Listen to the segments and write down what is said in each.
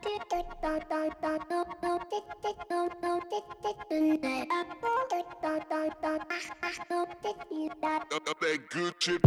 That good shit.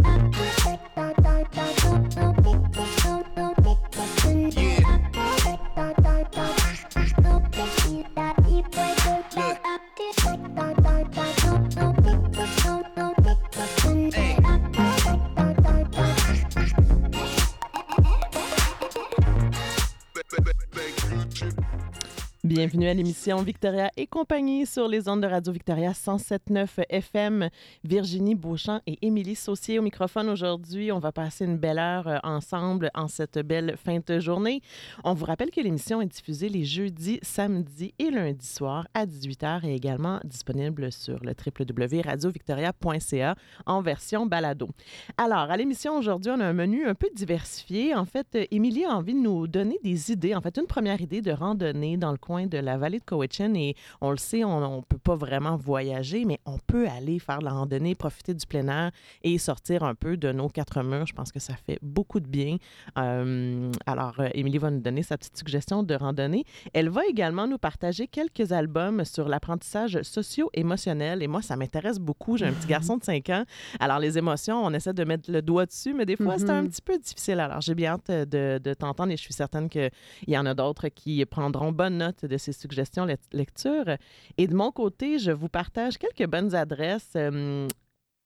Bienvenue à l'émission Victoria et compagnie sur les ondes de Radio Victoria 107.9 FM. Virginie Beauchamp et Émilie Saucier au microphone aujourd'hui. On va passer une belle heure euh, ensemble en cette belle fin de journée. On vous rappelle que l'émission est diffusée les jeudis, samedis et lundis soirs à 18h et également disponible sur le www.radiovictoria.ca en version balado. Alors, à l'émission aujourd'hui, on a un menu un peu diversifié. En fait, Émilie a envie de nous donner des idées. En fait, une première idée de randonnée dans le coin de la vallée de Cowichan et on le sait, on ne peut pas vraiment voyager, mais on peut aller faire de la randonnée, profiter du plein air et sortir un peu de nos quatre murs. Je pense que ça fait beaucoup de bien. Euh, alors, euh, Émilie va nous donner sa petite suggestion de randonnée. Elle va également nous partager quelques albums sur l'apprentissage socio-émotionnel et moi, ça m'intéresse beaucoup. J'ai un petit garçon de 5 ans. Alors, les émotions, on essaie de mettre le doigt dessus, mais des fois, c'est un Mhm. petit peu difficile. Alors, j'ai bien hâte de, de t'entendre et je suis certaine qu'il y en a d'autres qui prendront bonne note de ces suggestions lec- lecture. Et de mon côté, je vous partage quelques bonnes adresses. euh,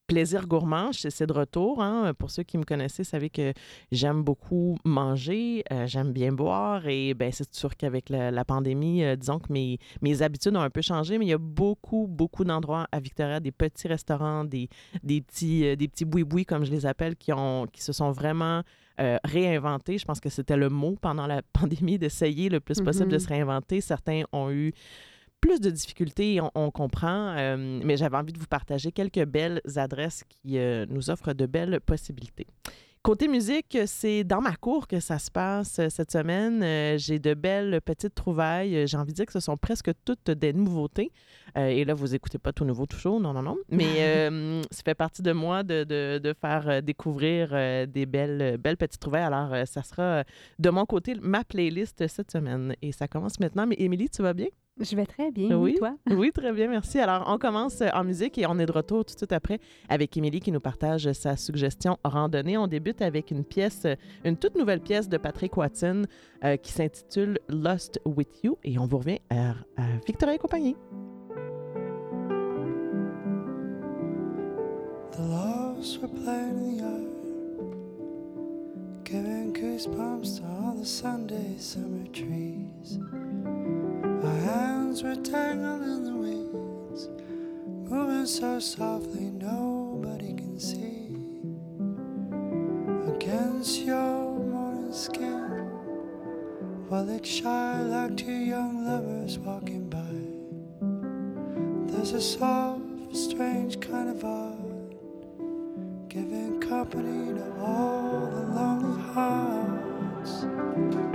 Plaisir gourmand, c'est de retour. hein. Pour ceux qui me connaissent, savez que j'aime beaucoup manger, euh, j'aime bien boire et ben, c'est sûr qu'avec la, la pandémie, euh, disons que mes, mes habitudes ont un peu changé, mais il y a beaucoup, beaucoup d'endroits à Victoria, des petits restaurants, des, des petits, euh, des petits boui-boui, comme je les appelle, qui, ont, qui se sont vraiment euh, réinventés. Je pense que c'était le mot pendant la pandémie, d'essayer le plus possible de Mhm. se réinventer. Certains ont eu plus de difficultés, on, on comprend, euh, mais j'avais envie de vous partager quelques belles adresses qui euh, nous offrent de belles possibilités. Côté musique, c'est dans ma cour que ça se passe euh, cette semaine. Euh, J'ai de belles petites trouvailles. J'ai envie de dire que ce sont presque toutes des nouveautés. Euh, et là, vous écoutez pas tout nouveau, tout chaud, non, non, non. Mais euh, ça fait partie de moi de, de- de faire découvrir des belles, belles petites trouvailles. Alors, ça sera de mon côté ma playlist cette semaine. Et ça commence maintenant. Mais Émilie, tu vas bien? Je vais très bien, Oui. toi? Oui, très bien, merci. Alors, on commence euh, en musique et on est de retour tout de suite après avec Émilie qui nous partage sa suggestion randonnée. On débute avec une pièce, euh, une toute nouvelle pièce de Patrick Watson euh, qui s'intitule Lost With You et on vous revient à, à Victoria et compagnie. The lost were playing in the yard, giving goosebumps to all the Sunday summer trees. Our hands were tangled in the weeds, moving so softly nobody can see. Against your morning skin, while it's shy like two young lovers walking by. There's a soft, strange kind of art, giving company to all the lonely hearts.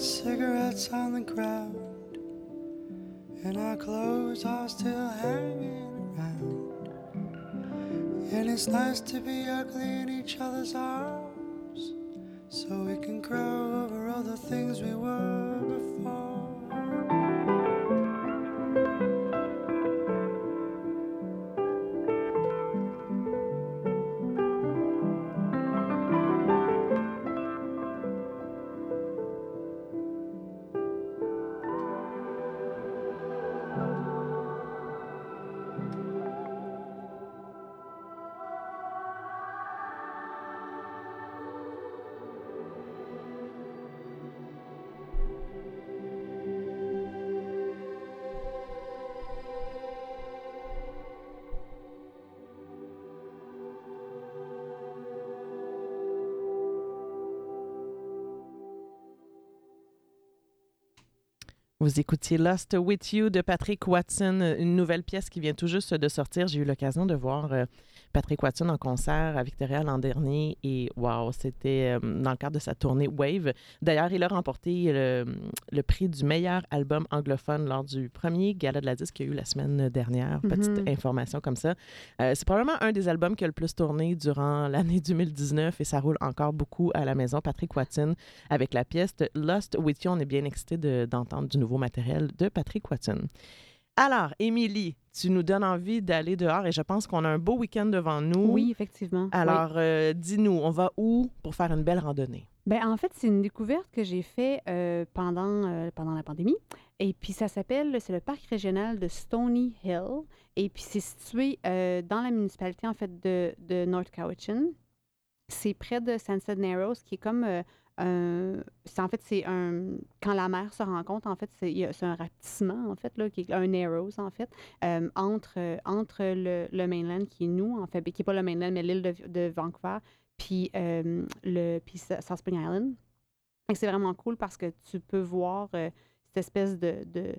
Cigarettes on the ground, and our clothes are still hanging around. And it's nice to be ugly in each other's arms, Vous écoutiez Lost With You de Patrick Watson, une nouvelle pièce qui vient tout juste de sortir. J'ai eu l'occasion de voir euh, Patrick Watson en concert à Victoria l'an dernier et wow, c'était euh, dans le cadre de sa tournée Wave. D'ailleurs, il a remporté le, le prix du meilleur album anglophone lors du premier gala de la disque qu'il y a eu la semaine dernière. Petite Mhm. information comme ça. Euh, c'est probablement un des albums qui a le plus tourné durant l'année 2019 et ça roule encore beaucoup à la maison. Patrick Watson avec la pièce Lost With You. On est bien excités de- d'entendre du nouveau matériel de Patrick Watson. Alors, Émilie, tu nous donnes envie d'aller dehors et je pense qu'on a un beau week-end devant nous. Oui, effectivement. oui. Alors, euh, dis-nous, on va où pour faire une belle randonnée? Ben, en fait, c'est une découverte que j'ai fait euh, pendant, euh, pendant la pandémie. Et puis, ça s'appelle, c'est le parc régional de Stony Hill. Et puis, c'est situé dans la municipalité, en fait, de, de North Cowichan. C'est près de Sunset Narrows, qui est comme euh, En fait, c'est un... Quand la mer se rencontre, en fait, c'est un rapetissement, en fait, là, qui est un Narrows, en fait, euh, entre, euh, entre le, le mainland, qui est nous, en fait, qui n'est pas le mainland, mais l'île de, de Vancouver, puis euh, le puis South Spring Island. Que C'est vraiment cool parce que tu peux voir euh, cette espèce de, de,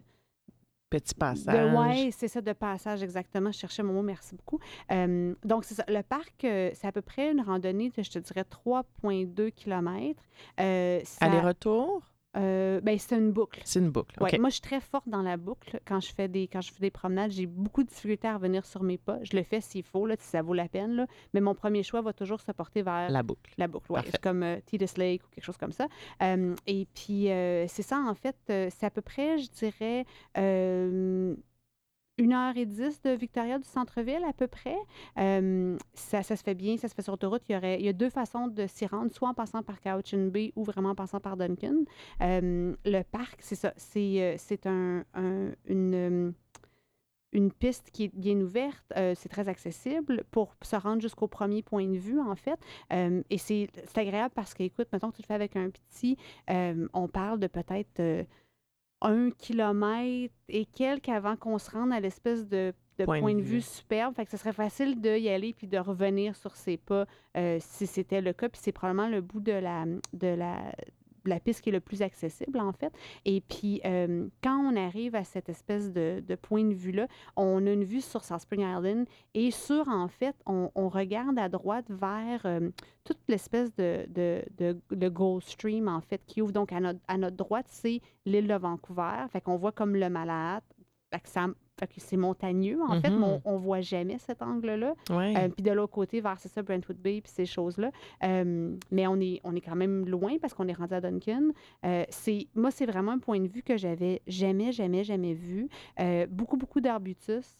Petit passage. ouais, c'est ça, de passage, exactement. Je cherchais mon mot, merci beaucoup. Euh, donc, c'est ça. Le parc, euh, c'est à peu près une randonnée de, je te dirais, 3,2 km. Euh, Aller-retour? Euh, ben, c'est une boucle. C'est une boucle. Ouais. Moi, je suis très forte dans la boucle. Quand je fais des, quand je fais des promenades, j'ai beaucoup de difficulté à revenir sur mes pas. Je le fais s'il faut, là, si ça vaut la peine. Là. Mais mon premier choix va toujours se porter vers La boucle. la boucle, ouais. Comme euh, Titus Lake ou quelque chose comme ça. Euh, et puis, euh, c'est ça, en fait, c'est à peu près, je dirais, une heure et dix de Victoria du centre-ville, à peu près. Euh, ça, se fait bien, ça se fait sur autoroute. Il y, aurait, il y a deux façons de s'y rendre, soit en passant par Cowichan Bay ou vraiment en passant par Duncan. Euh, le parc, c'est ça, c'est euh, c'est un, un- une... une piste qui est bien ouverte, c'est très accessible pour se rendre jusqu'au premier point de vue, en fait. Et c'est c'est agréable parce que, écoute, mettons que tu le fais avec un petit, on parle de peut-être un kilomètre et quelques avant qu'on se rende à l'espèce de, de Point point, de de vue vue. superbe. Fait que ce serait facile d'y aller puis de revenir sur ses pas euh, si c'était le cas. Puis c'est probablement le bout de la, de la, la piste qui est le plus accessible, en fait. Et puis, euh, quand on arrive à cette espèce de, de point de vue-là, on a une vue sur South Spring Island et sur, en fait, on, on regarde à droite vers euh, toute l'espèce de, de, de, Gold Stream, en fait, qui ouvre donc à notre, à notre droite, c'est l'île de Vancouver. Fait qu'on voit comme le Malahat. Fait que, c'est montagneux, en fait, mais Mhm. on, on voit jamais cet angle-là. Euh, puis de l'autre côté, vers, c'est ça, Brentwood Bay, puis ces choses-là. Euh, mais on est, on est quand même loin parce qu'on est rendu à Duncan. Euh, c'est, moi, c'est vraiment un point de vue que j'avais jamais, jamais, jamais vu. Beaucoup, beaucoup d'arbutus.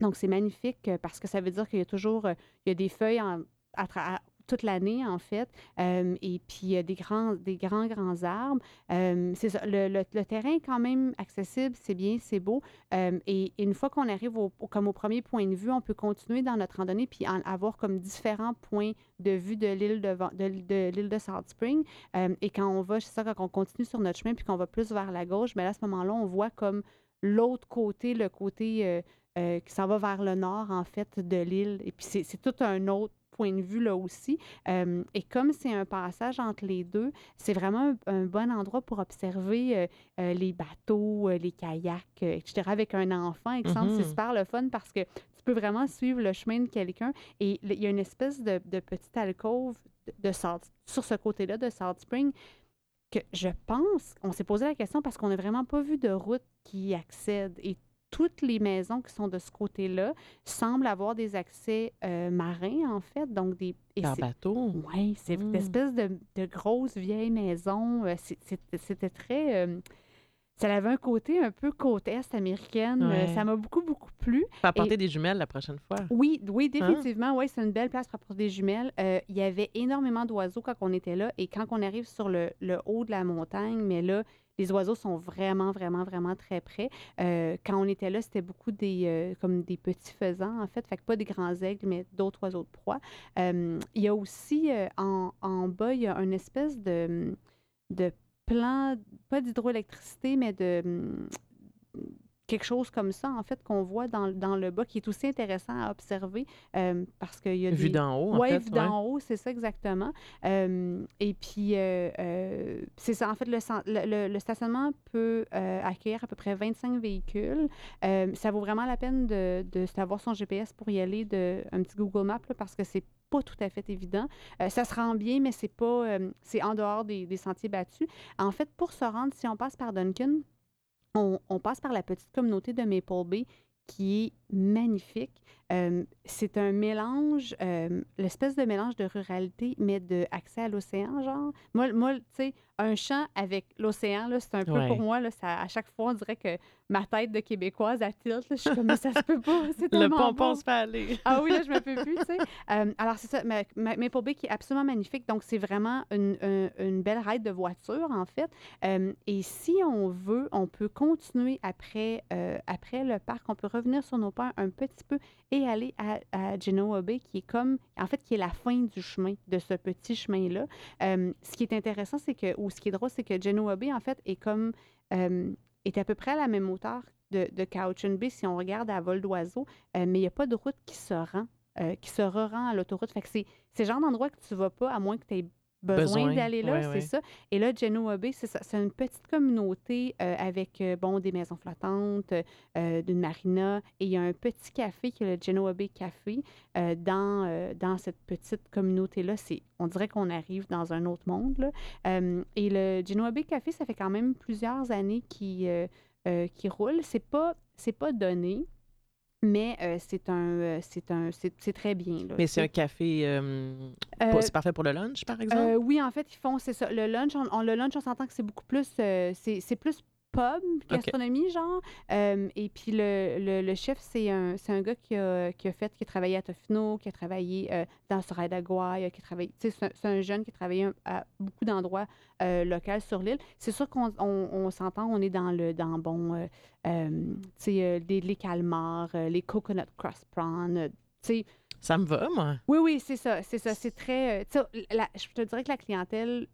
Donc, c'est magnifique parce que ça veut dire qu'il y a toujours il y a des feuilles en- à à- toute l'année, en fait. Euh, et puis, a des grands, des grands, grands arbres. Euh, c'est ça, le, le- terrain est quand même accessible, c'est bien, c'est beau. Euh, et, une fois qu'on arrive au, comme au premier point de vue, on peut continuer dans notre randonnée puis avoir comme différents points de vue de l'île de, de, l'île de Salt Spring. Euh, et quand on va, c'est ça, quand on continue sur notre chemin puis qu'on va plus vers la gauche, mais là, à ce moment-là, on voit comme l'autre côté, le côté euh, euh, qui s'en va vers le nord, en fait, de l'île. Et puis, c'est tout un autre point de vue là aussi. Euh, et comme c'est un passage entre les deux, c'est vraiment un, un bon endroit pour observer euh, euh, les bateaux, les kayaks, etc. Avec un enfant, exemple, c'est super le fun parce que tu peux vraiment suivre le chemin de quelqu'un. Et il y a une espèce de, de petite alcôve de, de Salt- sur ce côté-là de Salt Spring que je pense, on s'est posé la question parce qu'on n'a vraiment pas vu de route qui y accède. Et toutes les maisons qui sont de ce côté-là semblent avoir des accès euh, marins, en fait. Donc, des. Par bateau. oui, c'est une espèce de, de grosse vieille maison. euh, C'était très. euh, ça avait un côté un peu côte est américaine. Ouais. Ça m'a beaucoup, beaucoup plu. Faut apporter des jumelles la prochaine fois. Oui, oui, Hein? définitivement. Oui, c'est une belle place pour apporter des jumelles. Euh, il y avait énormément d'oiseaux quand on était là. Et quand on arrive sur le, le haut de la montagne, mais là, les oiseaux sont vraiment, vraiment, vraiment très près. Euh, quand on était là, c'était beaucoup des, euh, comme des petits faisans, en fait. Fait que pas des grands aigles, mais d'autres oiseaux de proie. Euh, il y a aussi, en, en bas, il y a une espèce de, de plan, pas d'hydroélectricité, mais de... quelque chose comme ça, en fait, qu'on voit dans, dans le bas, qui est aussi intéressant à observer euh, parce qu'il y a Vu des... d'en haut, en Oui, fait. vu d'en haut, c'est ça exactement. Euh, et puis, euh, c'est ça. En fait, le, le- stationnement peut accueillir à peu près 25 véhicules. Ça vaut vraiment la peine de, de savoir son GPS pour y aller, de, un petit Google Maps, là, parce que c'est pas tout à fait évident. Euh, ça se rend bien, mais c'est pas, euh, c'est en dehors des, des sentiers battus. En fait, pour se rendre, si on passe par Duncan, on, passe par la petite communauté de Maple Bay qui est magnifique. Euh, c'est un mélange, euh, l'espèce de mélange de ruralité, mais de accès à l'océan, genre. Moi, moi tu sais, un champ avec l'océan, là, c'est un peu Ouais. pour moi, là, ça, à chaque fois, on dirait que ma tête de Québécoise, elle tilt. là. Je suis comme, mais ça se peut pas, c'est Le pompon beau. se fait aller. Ah oui, là, je me peux plus, tu sais. Euh, alors, c'est ça, Ma- Ma- Maple Bay qui est absolument magnifique. Donc, c'est vraiment une, un- une belle ride de voiture, en fait. Euh, et si on veut, on peut continuer après, euh, après le parc. On peut revenir sur nos pas un petit peu et aller à, à Genoa Bay, qui est comme, en fait, qui est la fin du chemin, de ce petit chemin-là. Euh, ce qui est intéressant, c'est que, ou ce qui est drôle, c'est que Genoa Bay, en fait, est comme, euh, est à peu près à la même hauteur de, de Cowichan Bay si on regarde à vol d'oiseau, euh, mais il n'y a pas de route qui se rend, qui se rend à l'autoroute. C'est c'est genre d'endroit que tu vas pas, à moins que tu aies besoin, Besoin, d'aller là, ouais, c'est ouais. ça. Et là, Genoa Bay, c'est ça. C'est une petite communauté euh, avec, euh, bon, des maisons flottantes, euh, d'une marina. Et il y a un petit café qui est le Genoa Bay Café. euh, dans, dans cette petite communauté-là, c'est, on dirait qu'on arrive dans un autre monde. là. Et le Genoa Bay Café, ça fait quand même plusieurs années qu'il euh, qu'il roule. C'est pas, c'est pas donné, mais euh, c'est un, euh, c'est un, c'est très bien. là, Mais c'est un café. euh, Euh, c'est parfait pour le lunch, par exemple? euh, oui, en fait, ils font, c'est ça. Le lunch, on, on- le lunch, on s'entend que c'est beaucoup plus, euh, c'est plus pub, gastronomie, genre. Euh, et puis le, le, le chef, c'est un, un gars qui a, qui a fait, qui a travaillé à Tofino, qui a travaillé euh, dans Soraya d'Aguaï, qui a travaillé, tu sais, c'est un- jeune qui a travaillé à beaucoup d'endroits euh, locaux sur l'île. C'est sûr qu'on on, on s'entend, on est dans le, dans, bon, euh, tu sais, les, les calmars, les coconut crust prawns, euh, tu sais, Ça me va, moi. oui, oui, c'est ça, c'est ça. C'est très. tu sais, la- je te dirais que la clientèle,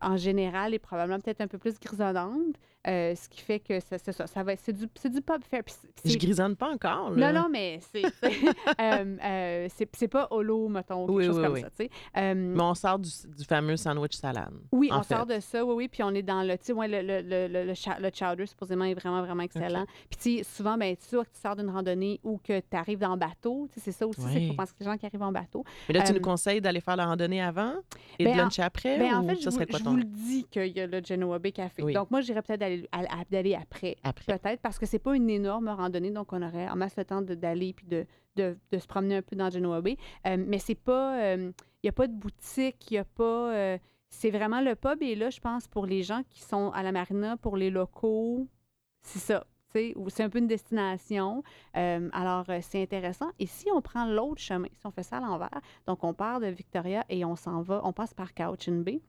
en général, est probablement peut-être un peu plus grisonnante, euh, ce qui fait que ça, c'est ça, ça va c'est du, c'est du pub fair. puis Je grisonne pas encore. Là. non, non, mais c'est euh, euh, c'est pas holo, mettons, quelque Oui, chose oui, comme oui. ça. Euh, Mais on sort du, du fameux sandwich salade. oui, en on fait. sort de ça, oui, oui, puis on est dans le, ouais, le, le, le, le, le cha- le chowder, supposément, est vraiment, vraiment excellent. Puis, tu sais, souvent, ben, tu que tu sors d'une randonnée ou que tu arrives en bateau, tu sais, c'est ça aussi, c'est qu'il faut penser que les gens qui arrivent en bateau. Mais là, tu Euh, nous conseilles d'aller faire la randonnée avant et ben, de en- luncher après? Ben, en ou fait, ça je, vous, serait quoi je ton- vous le dis qu'il y a le Genoa Bay Café. Donc, moi, j'irais peut-être d'aller après. Après. Peut-être, parce que c'est pas une énorme randonnée, donc on aurait en masse le temps d'aller puis de, de, de se promener un peu dans Genoa Bay. Euh, mais c'est pas... Il n'y a pas de boutique, il n'y a pas... euh, c'est vraiment le pub et là, je pense, pour les gens qui sont à la marina, pour les locaux, c'est ça. C'est un peu une destination. Euh, alors, euh, c'est intéressant. Et si on prend l'autre chemin, si on fait ça à l'envers, donc on part de Victoria et on s'en va, on passe par Cowichan Bay.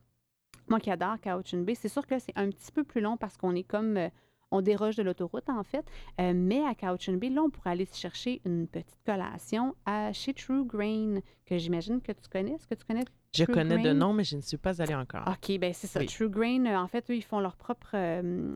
Moi qui adore Cowichan Bay, c'est sûr que c'est un petit peu plus long parce qu'on est comme. euh, on déroge de l'autoroute, en fait. Euh, mais à Cowichan Bay, là, on pourrait aller se chercher une petite collation à chez True Grain, que j'imagine que tu connais. Est-ce que tu connais? Je True connais de nom, mais je ne suis pas allée encore. OK, ben c'est ça. Oui. True Grain, euh, en fait, eux, ils font leur propre, euh,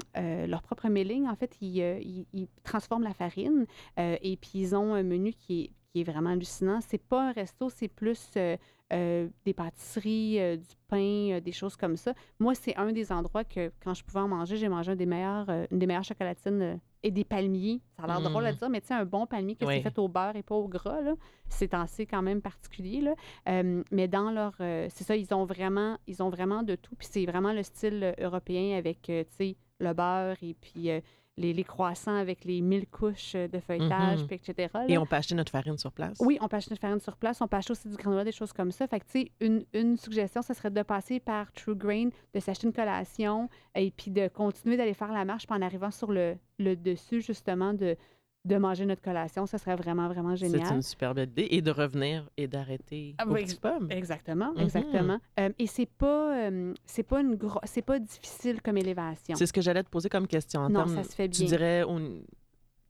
leur propre milling. En fait, ils, ils- ils transforment la farine et puis ils ont un menu qui est, qui est vraiment hallucinant. C'est pas un resto, c'est plus euh, euh, des pâtisseries, euh, du pain, des choses comme ça. Moi, c'est un des endroits que, quand je pouvais en manger, j'ai mangé un des meilleurs, une des meilleures chocolatines et des palmiers. Ça a l'air Mm. drôle à dire, mais tu sais, un bon palmier que Oui. c'est fait au beurre et pas au gras, c'est assez quand même particulier. Là. Euh, mais dans leur. euh, c'est ça, ils ont vraiment, ils ont vraiment de tout. Puis c'est vraiment le style européen avec, euh, tu sais, le beurre et puis les, les croissants avec les mille couches euh, de feuilletage, Mhm. puis etc. là. Et on peut acheter notre farine sur place? Oui, on peut acheter une farine sur place, on peut acheter aussi du granola, des choses comme ça. Fait que, tu sais, une, une suggestion, ce serait de passer par True Grain, de s'acheter une collation et puis de continuer d'aller faire la marche, puis en arrivant sur le, le dessus, justement, de, de manger notre collation. Ça serait vraiment, vraiment C'est génial. une superbe idée. Et de revenir et d'arrêter Ah oui, pub. Exactement, Mhm. exactement. Euh, et c'est pas, euh, c'est pas une c'est pas difficile comme élévation. C'est ce que j'allais te poser comme question. En Non, termes- ça se fait Tu bien. dirais on-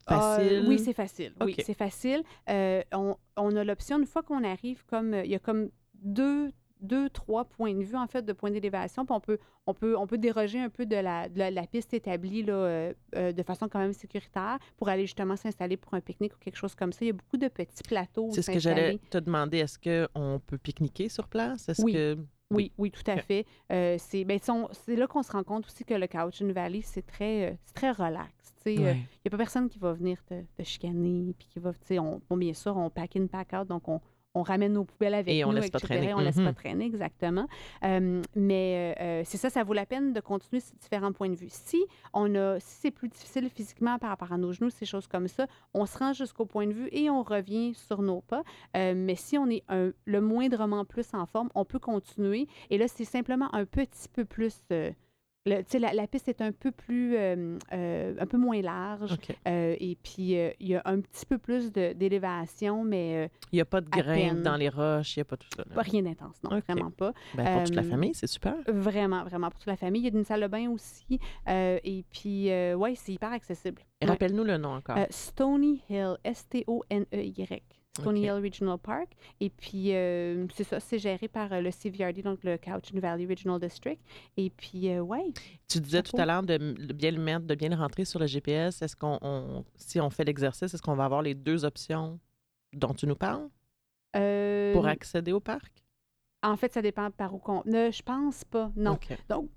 Euh, facile? oui, c'est facile. Oui, OK. c'est facile. Euh, on, on a l'option, une fois qu'on arrive, comme il y a comme deux, deux, trois points de vue, en fait, de points d'élévation. Puis on peut, on, peut, on peut déroger un peu de la, de la, la piste établie là, euh, euh, de façon quand même sécuritaire pour aller justement s'installer pour un pique-nique ou quelque chose comme ça. Il y a beaucoup de petits plateaux. C'est ce que j'allais te demander. Est-ce qu'on peut pique-niquer sur place? Est-ce Oui. que... Oui, oui, tout à fait. Euh, c'est ben, son- c'est là qu'on se rend compte aussi que le Cowichan Valley, c'est très, euh, c'est très relax. tu sais. Il Ouais. n'y a pas personne qui va venir te, te chicaner. Puis qui va, tu sais, on, bon, bien sûr, on pack in, pack out. Donc, on, on ramène nos poubelles avec Et on laisse pas traîner. On laisse Mhm. pas traîner, exactement. Euh, mais euh, euh, c'est ça, ça vaut la peine de continuer ces différents points de vue. Si, on a, si c'est plus difficile physiquement par rapport à nos genoux, ces choses comme ça, on se rend jusqu'au point de vue et on revient sur nos pas. Euh, mais si on est un- le moindrement plus en forme, on peut continuer. Et là, c'est simplement un petit peu plus. Le- la, la piste est un peu plus, euh, euh, un peu moins large. Euh, et puis, il y a un petit peu plus d'élévation, mais Il n'y a pas de graines dans les roches, il n'y a pas tout ça. là. pas rien d'intense, non, vraiment pas. Ben, pour toute la famille, c'est super. Vraiment, vraiment pour toute la famille. Il y a une salle de bain aussi. et puis, ouais, c'est hyper accessible. Ouais. Rappelle-nous le nom encore. Stony Hill, S-T-O-N-E-Y. Stony Ok. Hill Regional Park. Et puis, euh, c'est ça, c'est géré par euh, le CVRD, donc le Cowichan Valley Regional District. Et puis, euh, ouais, tu disais tout à l'heure de, bien le mettre, de bien le rentrer sur le GPS. Est-ce qu'on, on- si on fait l'exercice, est-ce qu'on va avoir les deux options dont tu nous parles? Euh, pour accéder au parc? en fait, ça dépend par où qu'on... Ne, je pense pas, non. Donc,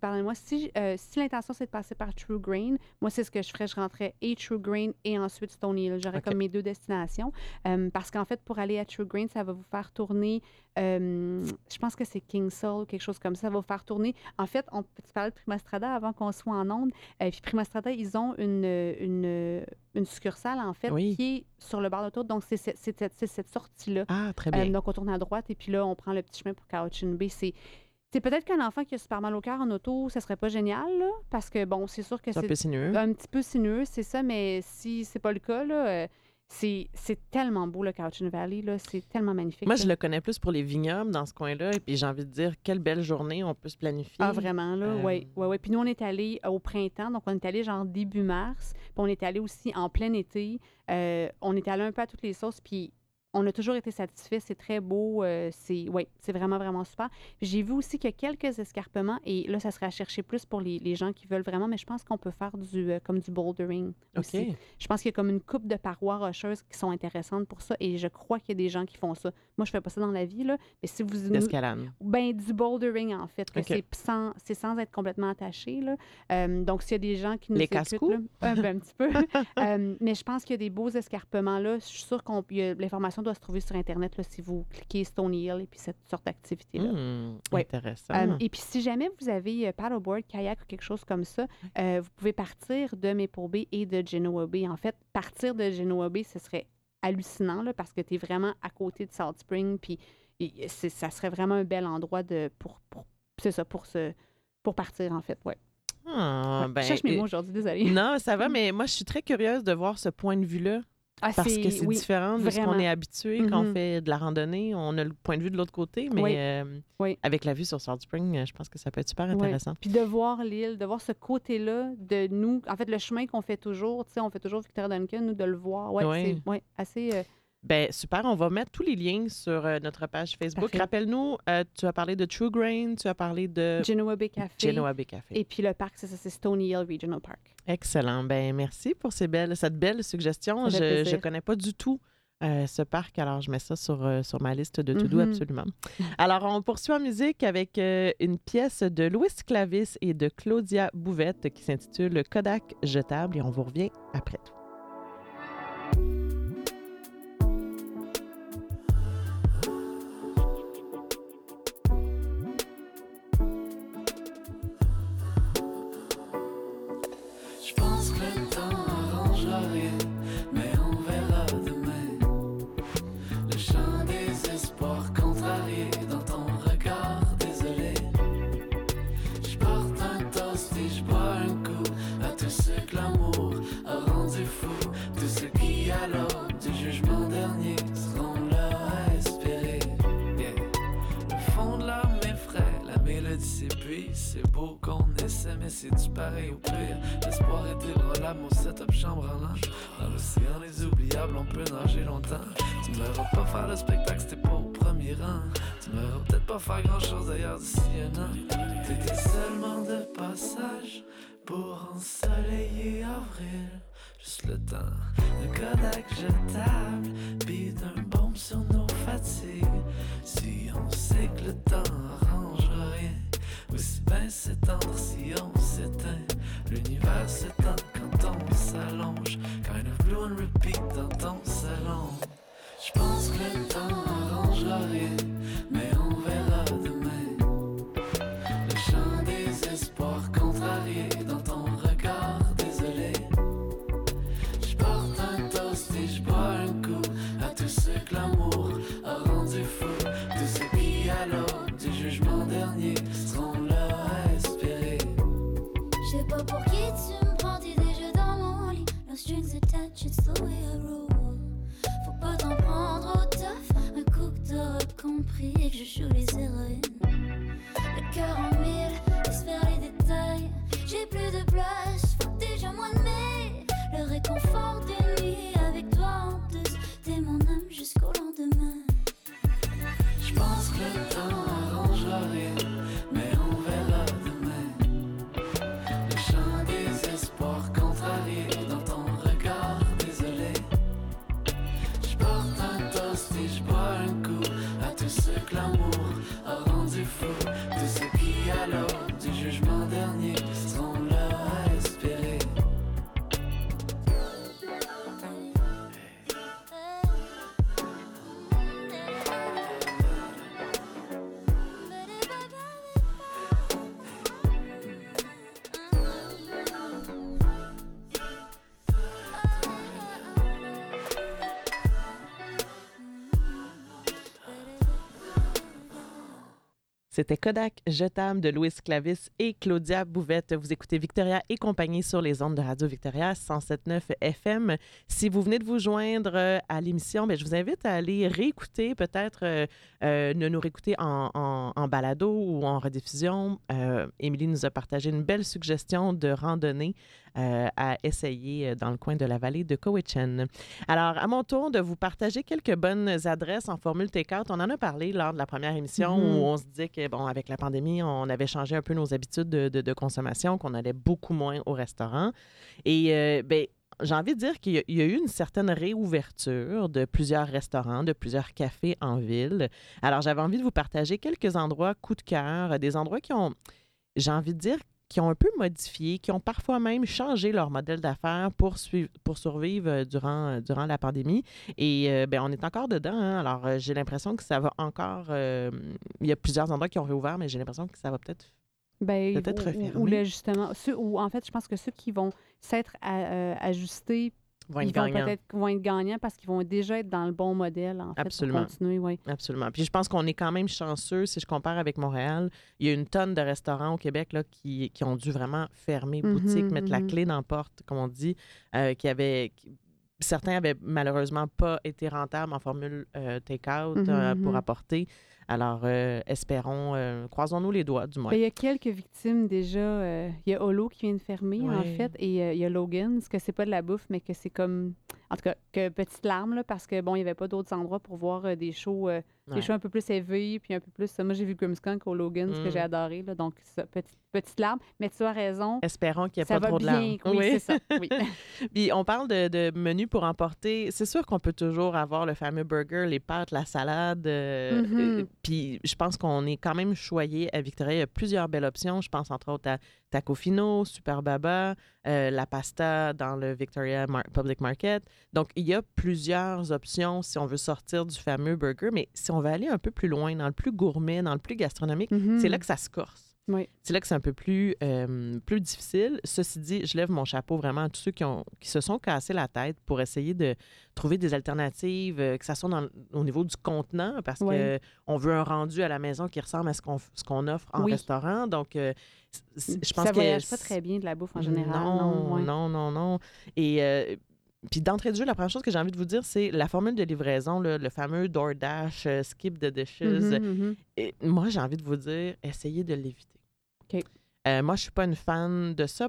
pardonnez-moi, si, euh, si l'intention c'est de passer par True Green, moi c'est ce que je ferais, je rentrais et True Green et ensuite Stony Hill. J'aurais comme mes deux destinations. Euh, parce qu'en fait, pour aller à True Green, ça va vous faire tourner, euh, je pense que c'est King Soul, quelque chose comme ça, ça va vous faire tourner. En fait, on tu parlais de Primastrada avant qu'on soit en onde. Euh, puis Primastrada, ils ont une, une, une succursale, en fait, Oui. qui est sur le bord de l'autoroute. Donc, c'est cette, sortie-là. Ah, très bien. donc, on tourne à droite et puis là, on prend le petit chemin pour Cowichan Bay. C'est, c'est peut-être qu'un enfant qui a super mal au cœur en auto, ça serait pas génial, là, parce que, bon, c'est sûr que c'est un peu sinueux. un petit peu sinueux, c'est ça, mais si c'est pas le cas, là, euh, c'est, tellement beau, le Cowichan Valley, là, c'est tellement magnifique. Moi, là. je le connais plus pour les vignobles dans ce coin-là. Et puis, j'ai envie de dire, quelle belle journée on peut se planifier. Ah, vraiment, là, Euh, oui. Ouais, ouais. Puis nous, on est allé au printemps, donc on est allé genre début mars, puis on est allé aussi en plein été. Euh, on est allé un peu à toutes les sauces, puis on a toujours été satisfaits. C'est très beau. euh, c'est ouais, c'est vraiment, vraiment super. J'ai vu aussi qu'il y a quelques escarpements, et là, ça serait à chercher plus pour les, les gens qui veulent vraiment, mais je pense qu'on peut faire du euh, comme du bouldering aussi. Je pense qu'il y a comme une coupe de parois rocheuses qui sont intéressantes pour ça, et je crois qu'il y a des gens qui font ça. Moi, je fais pas ça dans la vie, là, mais si vous... Ben, du bouldering, en fait, c'est sans, sans être complètement attaché. Là. Euh, donc, s'il y a des gens qui nous Les écoutent, là, un, ben, un petit peu. Euh, mais je pense qu'il y a des beaux escarpements là. Je suis sûre que l'information doit se trouver sur Internet là, si vous cliquez Stony Hill et puis cette sorte d'activité-là. Hmm, Ouais. Intéressant. Euh, et puis, si jamais vous avez euh, paddleboard, kayak ou quelque chose comme ça, euh, vous pouvez partir de Maple Bay et de Genoa Bay. En fait, partir de Genoa Bay, ce serait hallucinant là, parce que tu es vraiment à côté de Salt Spring. Puis, ça serait vraiment un bel endroit de, pour, pour, c'est ça, pour, se, pour partir, en fait. Ouais. Ah, Ouais. ben, je cherche mes mots aujourd'hui, désolée. Non, ça va, mais moi, je suis très curieuse de voir ce point de vue-là. Ah, Parce que c'est oui, différent de ce qu'on est habitué quand on Mhm. fait de la randonnée. On a le point de vue de l'autre côté, mais Oui. euh, Oui. avec la vue sur Salt Spring, euh, je pense que ça peut être super intéressant. Puis de voir l'île, de voir ce côté-là de nous. En fait, le chemin qu'on fait toujours, tu sais, on fait toujours Victoria Duncan, nous, de le voir. Ouais, Ouais. c'est ouais, assez. euh, Ben super, on va mettre tous les liens sur euh, notre page Facebook. Parfait. Rappelle-nous, euh, tu as parlé de True Grain, tu as parlé de Genoa Bay Café. Genoa Bay Café. Et puis le parc, c'est ça, c'est Stony Hill Regional Park. Excellent. Ben merci pour ces belles, cette belle suggestion. Ça fait Je ne connais pas du tout euh, ce parc, alors je mets ça sur, euh, sur ma liste de to-do Mhm. absolument. Alors, on poursuit en musique avec euh, une pièce de Louis Clavis et de Claudia Bouvette qui s'intitule Kodak jetable et on vous revient après tout. C'est beau qu'on essaie, mais c'est du pareil au pire. L'espoir est ébranlable, mon setup chambre en linge. Dans l'océan des oubliables, on peut nager longtemps. Tu me verras pas faire le spectacle, c'était pas au premier rang. Tu me verras peut-être pas faire grand chose d'ailleurs d'ici un an. T'étais seulement de passage pour ensoleiller avril. Juste le temps de Kodak jetable, puis d'un bombe sur nos fatigues. Si on sait que le temps aussi bien s'étendre si on s'éteint. L'univers s'étend quand on s'allonge, kind of blue and repeat dans ton salon. Je pense que le temps arrangera rien, mais on Faut pas t'en prendre au tough. Un coup que t'auras compris que je joue les héroïnes. Le cœur en mille, laisse faire les détails. J'ai plus de place, faut déjà moins de mais. Le réconfort des C'était Kodak Jetable de Louis Clavis et Claudia Bouvette. Vous écoutez Victoria et compagnie sur les ondes de Radio Victoria 107.9 FM. Si vous venez de vous joindre euh, à l'émission, ben, je vous invite à aller réécouter, peut-être euh, euh, de nous réécouter en, en- en balado ou en rediffusion. Euh, Émilie nous a partagé une belle suggestion de randonnée euh, à essayer euh, dans le coin de la vallée de Cowichan. Alors, à mon tour de vous partager quelques bonnes adresses en formule take-out. On en a parlé lors de la première émission où on se disait que, bon, avec la pandémie, on avait changé un peu nos habitudes de, de- de consommation, qu'on allait beaucoup moins au restaurant. Et, euh, ben, j'ai envie de dire qu'il y a eu une certaine réouverture de plusieurs restaurants, de plusieurs cafés en ville. Alors, j'avais envie de vous partager quelques endroits coup de cœur, des endroits qui ont, j'ai envie de dire, qui ont un peu modifié, qui ont parfois même changé leur modèle d'affaires pour, pour survivre euh, durant, euh, durant la pandémie. Et euh, ben, on est encore dedans. hein. Alors, euh, j'ai l'impression que ça va encore. euh, il y a plusieurs endroits qui ont réouvert, mais j'ai l'impression que ça va peut-être. Ben, Peut-être ou- ou, refermer. ou l'ajustement. Ceux, ou en fait, je pense que ceux qui vont s'être ajustés, vont ils vont gagnants. peut-être vont être gagnants parce qu'ils vont déjà être dans le bon modèle, en fait, Absolument. pour continuer, oui. Absolument. Puis je pense qu'on est quand même chanceux si je compare avec Montréal. Il y a une tonne de restaurants au Québec là, qui, qui ont dû vraiment fermer Mhm, boutique, mettre la mhm. clé dans la porte, comme on dit, euh, qui avaient. qui- Certains avaient malheureusement pas été rentables en formule euh, take-out euh, pour mhm. apporter. Alors, euh, espérons, euh, croisons-nous les doigts, du moins. Ben, il y a quelques victimes déjà. euh, il y a Holo qui vient de fermer, en fait, et euh, il y a Logan, ce que c'est pas de la bouffe, mais que c'est comme. En tout cas, que petite larme, là, parce que bon, il n'y avait pas d'autres endroits pour voir euh, des shows. euh, Ouais. Des shows un peu plus élevés, puis un peu plus. Moi, j'ai vu Grimmskunk au Logan, ce que Mm. j'ai adoré. Là, donc, ça, petite, petite larme. Mais tu as raison. Espérons qu'il n'y ait Ça pas trop de larmes. Oui, c'est ça. Oui. Puis on parle de, de menus pour emporter. C'est sûr qu'on peut toujours avoir le fameux burger, les pâtes, la salade. euh, Mhm. euh, puis je pense qu'on est quand même choyé à Victoria. Il y a plusieurs belles options. Je pense entre autres à Taco Fino, Super Baba, euh, la pasta dans le Victoria Mar- Public Market. Donc il y a plusieurs options si on veut sortir du fameux burger. Mais si on veut aller un peu plus loin, dans le plus gourmet, dans le plus gastronomique, c'est là que ça se corse. Oui. C'est là que c'est un peu plus, euh, plus difficile. Ceci dit, je lève mon chapeau vraiment à tous ceux qui, ont, qui se sont cassés la tête pour essayer de trouver des alternatives, euh, que ça soit dans- au niveau du contenant, parce Oui. que on veut un rendu à la maison qui ressemble à ce qu'on qu'on offre en Oui. restaurant. Donc, euh, je pense ça que voyage pas très bien de la bouffe en général. non, ouais. non, non, non. Et puis d'entrée de jeu, la première chose que j'ai envie de vous dire, c'est la formule de livraison, là, le fameux DoorDash, euh, Skip the Dishes. Mhm, mhm. Et moi, j'ai envie de vous dire, essayez de l'éviter. OK. Euh, moi, je suis pas une fan de ça.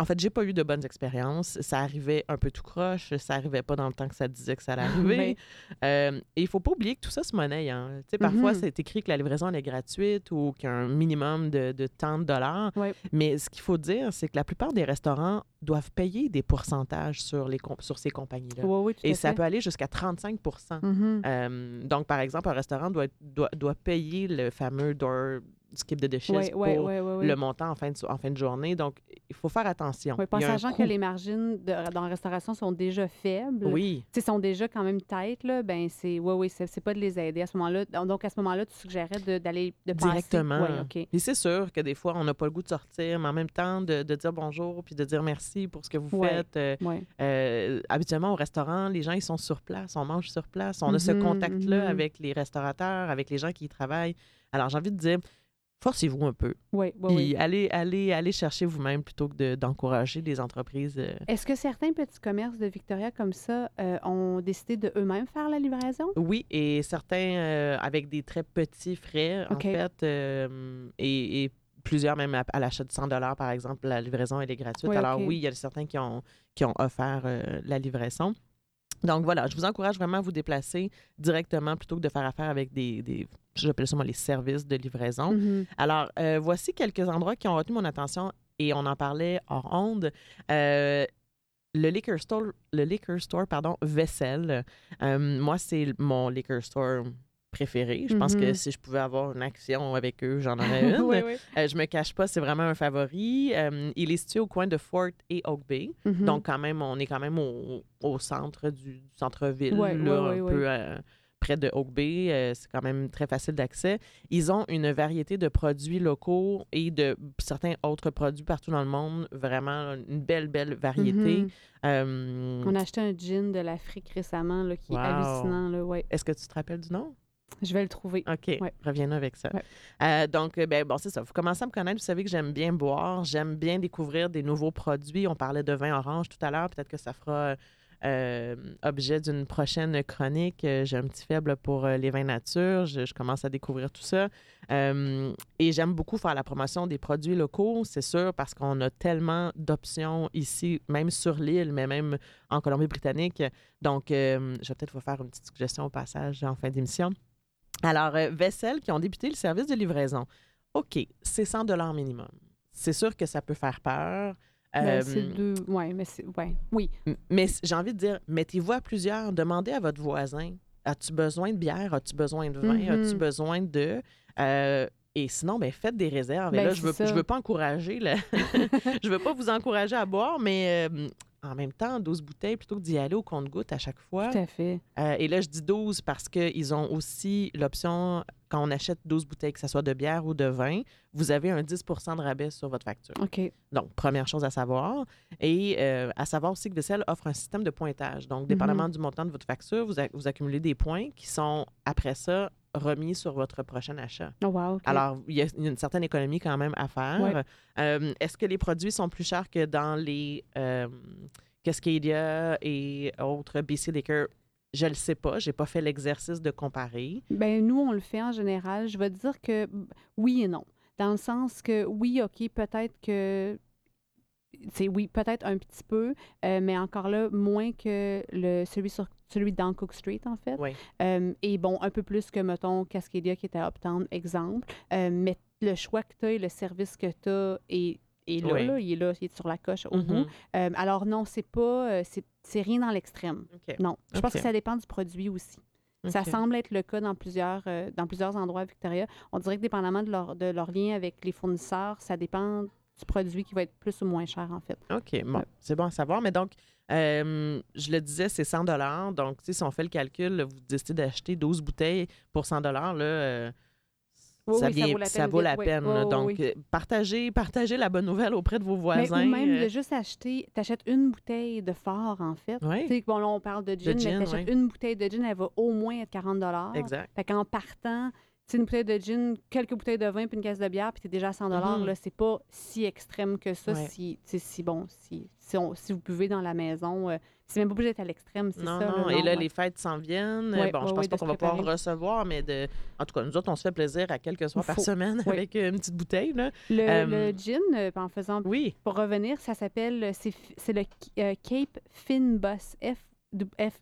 En fait, j'ai pas eu de bonnes expériences. Ça arrivait un peu tout croche. Ça arrivait pas dans le temps que ça disait que ça allait arriver. Euh, et il faut pas oublier que tout ça se monnaie. Hein. Tu sais, Parfois, Mhm. c'est écrit que la livraison elle est gratuite ou qu'il y a un minimum de, de tant de dollars. Ouais. Mais ce qu'il faut dire, c'est que la plupart des restaurants doivent payer des pourcentages sur, les sur ces compagnies-là. Oui, Et ça peut aller jusqu'à 35 Mhm. Euh, Donc, par exemple, un restaurant doit, doit, doit payer le fameux door skip the dishes Ouais, ouais, pour ouais, ouais, ouais. le montant en fin, de, en fin de journée. Donc, il faut faire attention. Oui, un sachant que les margines de- dans la restauration sont déjà faibles, Oui, sont déjà quand même têtes, là, ben c'est oui, oui, c'est pas de les aider à ce moment-là. Donc, à ce moment-là, tu suggérais de- d'aller de, passer. directement. Oui, OK. Et c'est sûr que des fois, on n'a pas le goût de sortir, mais en même temps, de, de dire bonjour puis de dire merci pour ce que vous Ouais. faites. Euh, Ouais. euh, habituellement, au restaurant, les gens, ils sont sur place, on mange sur place. On a ce Mhm, contact-là mhm. avec les restaurateurs, avec les gens qui y travaillent. Alors, j'ai envie de dire, forcez-vous un peu. Oui, oui, allez, allez, allez chercher vous-même plutôt que de- d'encourager des entreprises. euh, Est-ce que certains petits commerces de Victoria comme ça euh, ont décidé de eux-mêmes faire la livraison? Oui, et certains euh, avec des très petits frais, en fait, et, et plusieurs même à, à l'achat de 100 par exemple, la livraison, elle est gratuite. Oui, Alors oui, il y a certains qui ont, qui ont offert la livraison. Donc voilà, je vous encourage vraiment à vous déplacer directement plutôt que de faire affaire avec des, des j'appelle ça moi les services de livraison. Mhm. Alors, euh, voici quelques endroits qui ont retenu mon attention et on en parlait hors onde. Euh, le liquor store, le liquor store, pardon, Vaisselle. Euh, moi, c'est mon liquor store préféré. Je pense que Mhm. si je pouvais avoir une action avec eux, j'en aurais une. oui, oui. Euh, je me cache pas, c'est vraiment un favori. Euh, il est situé au coin de Fort et Oak Bay. Mhm. Donc, quand même, on est quand même au, au centre du, du centre-ville, Ouais, là, ouais, un ouais, peu euh, près de Oak Bay. C'est quand même très facile d'accès. Ils ont une variété de produits locaux et de certains autres produits partout dans le monde. Vraiment, une belle, belle variété. Mhm. Euh, On a acheté un gin de l'Afrique récemment là, qui Wow. est hallucinant. Là, ouais. Est-ce que tu te rappelles du nom? Je vais le trouver. OK, Ouais. reviens-nous avec ça. Ouais. Euh, donc, euh, ben, bon, c'est ça. Vous commencez à me connaître. Vous savez que j'aime bien boire. J'aime bien découvrir des nouveaux produits. On parlait de vin orange tout à l'heure. Peut-être que ça fera euh, objet d'une prochaine chronique. J'ai un petit faible pour les vins nature. Je, je commence à découvrir tout ça. Euh, et j'aime beaucoup faire la promotion des produits locaux, c'est sûr, parce qu'on a tellement d'options ici, même sur l'île, mais même en Colombie-Britannique. Donc, je vais peut-être vous faire une petite suggestion au passage en fin d'émission. Alors, euh, vaisselle qui ont débuté le service de livraison. OK, c'est 100 minimum. C'est sûr que ça peut faire peur. Ben, Euh, c'est deux. Ouais, mais c'est. Ouais. Oui. Mais j'ai envie de dire, mettez-vous à plusieurs, demandez à votre voisin, as-tu besoin de bière, as-tu besoin de vin, Mhm. as-tu besoin de... Euh, et sinon, ben, faites des réserves. Et Ben, là, je veux, je veux pas encourager, je veux pas vous encourager à boire, mais euh, en même temps, 12 bouteilles, plutôt que d'y aller au compte-goutte à chaque fois. Tout à fait. Euh, et là, je dis 12 parce qu'ils ont aussi l'option, quand on achète 12 bouteilles, que ce soit de bière ou de vin, vous avez un 10 de rabais sur votre facture. OK. Donc, première chose à savoir. Et euh, à savoir aussi que Vaisselle offre un système de pointage. Donc, dépendamment du montant de votre facture, vous, vous accumulez des points qui sont, après ça, remis sur votre prochain achat. Oh, wow. Alors, il y a une certaine économie quand même à faire. Ouais. Euh, Est-ce que les produits sont plus chers que dans les euh, Cascadia et autres BC Liquor? Je ne le sais pas. Je n'ai pas fait l'exercice de comparer. Ben nous, on le fait en général. Je vais te dire que oui et non. Dans le sens que oui, OK, peut-être que. C'est oui, peut-être un petit peu, euh, mais encore là, moins que le, celui, sur, celui dans Cook Street, en fait. Oui. Euh, et bon, un peu plus que, mettons, Cascadia qui était à Uptown, exemple. Euh, mais le choix que tu as et le service que tu as est, est là, Oui. là, il est là, il est sur la coche au Mhm. bout. Euh, alors non, c'est pas, c'est rien dans l'extrême. Non, je pense que ça dépend du produit aussi. Ça semble être le cas dans plusieurs, dans plusieurs endroits à Victoria. On dirait que dépendamment de leur, de leur lien avec les fournisseurs, ça dépend du produit qui va être plus ou moins cher, en fait. OK, bon, Ouais. c'est bon à savoir. Mais donc, euh, je le disais, c'est 100 Donc, si on fait le calcul, là, vous décidez d'acheter 12 bouteilles pour 100 là, euh, Oui, ça, oui, ça vient- vaut la ça peine vaut la. Oui, donc, euh, partagez, partagez la bonne nouvelle auprès de vos Mais- voisins. ou même euh, de juste acheter, t'achètes une bouteille de fort, en fait. Oui, Tu sais, bon, là, on parle de gin, gin, mais t'achètes une bouteille de gin, elle va au moins être 40 exact. Fait qu'en partant, une bouteille de gin, quelques bouteilles de vin puis une caisse de bière, puis t'es déjà à 100 Mhm. là, c'est pas si extrême que ça. Ouais. Si, tu bon, si, si, on- si vous buvez dans la maison, euh, c'est même pas obligé d'être à l'extrême, c'est Non, ça. non. Et là, les fêtes s'en viennent. Ouais, bon, je pense pas qu'on va pouvoir recevoir, mais de... en tout cas, nous autres, on se fait plaisir à quelques soirs par semaine avec une petite bouteille. Là. Le, Euh, le gin, euh, en faisant Oui. Pour revenir, ça s'appelle, c'est le euh, Cape Finbus, F, dou- F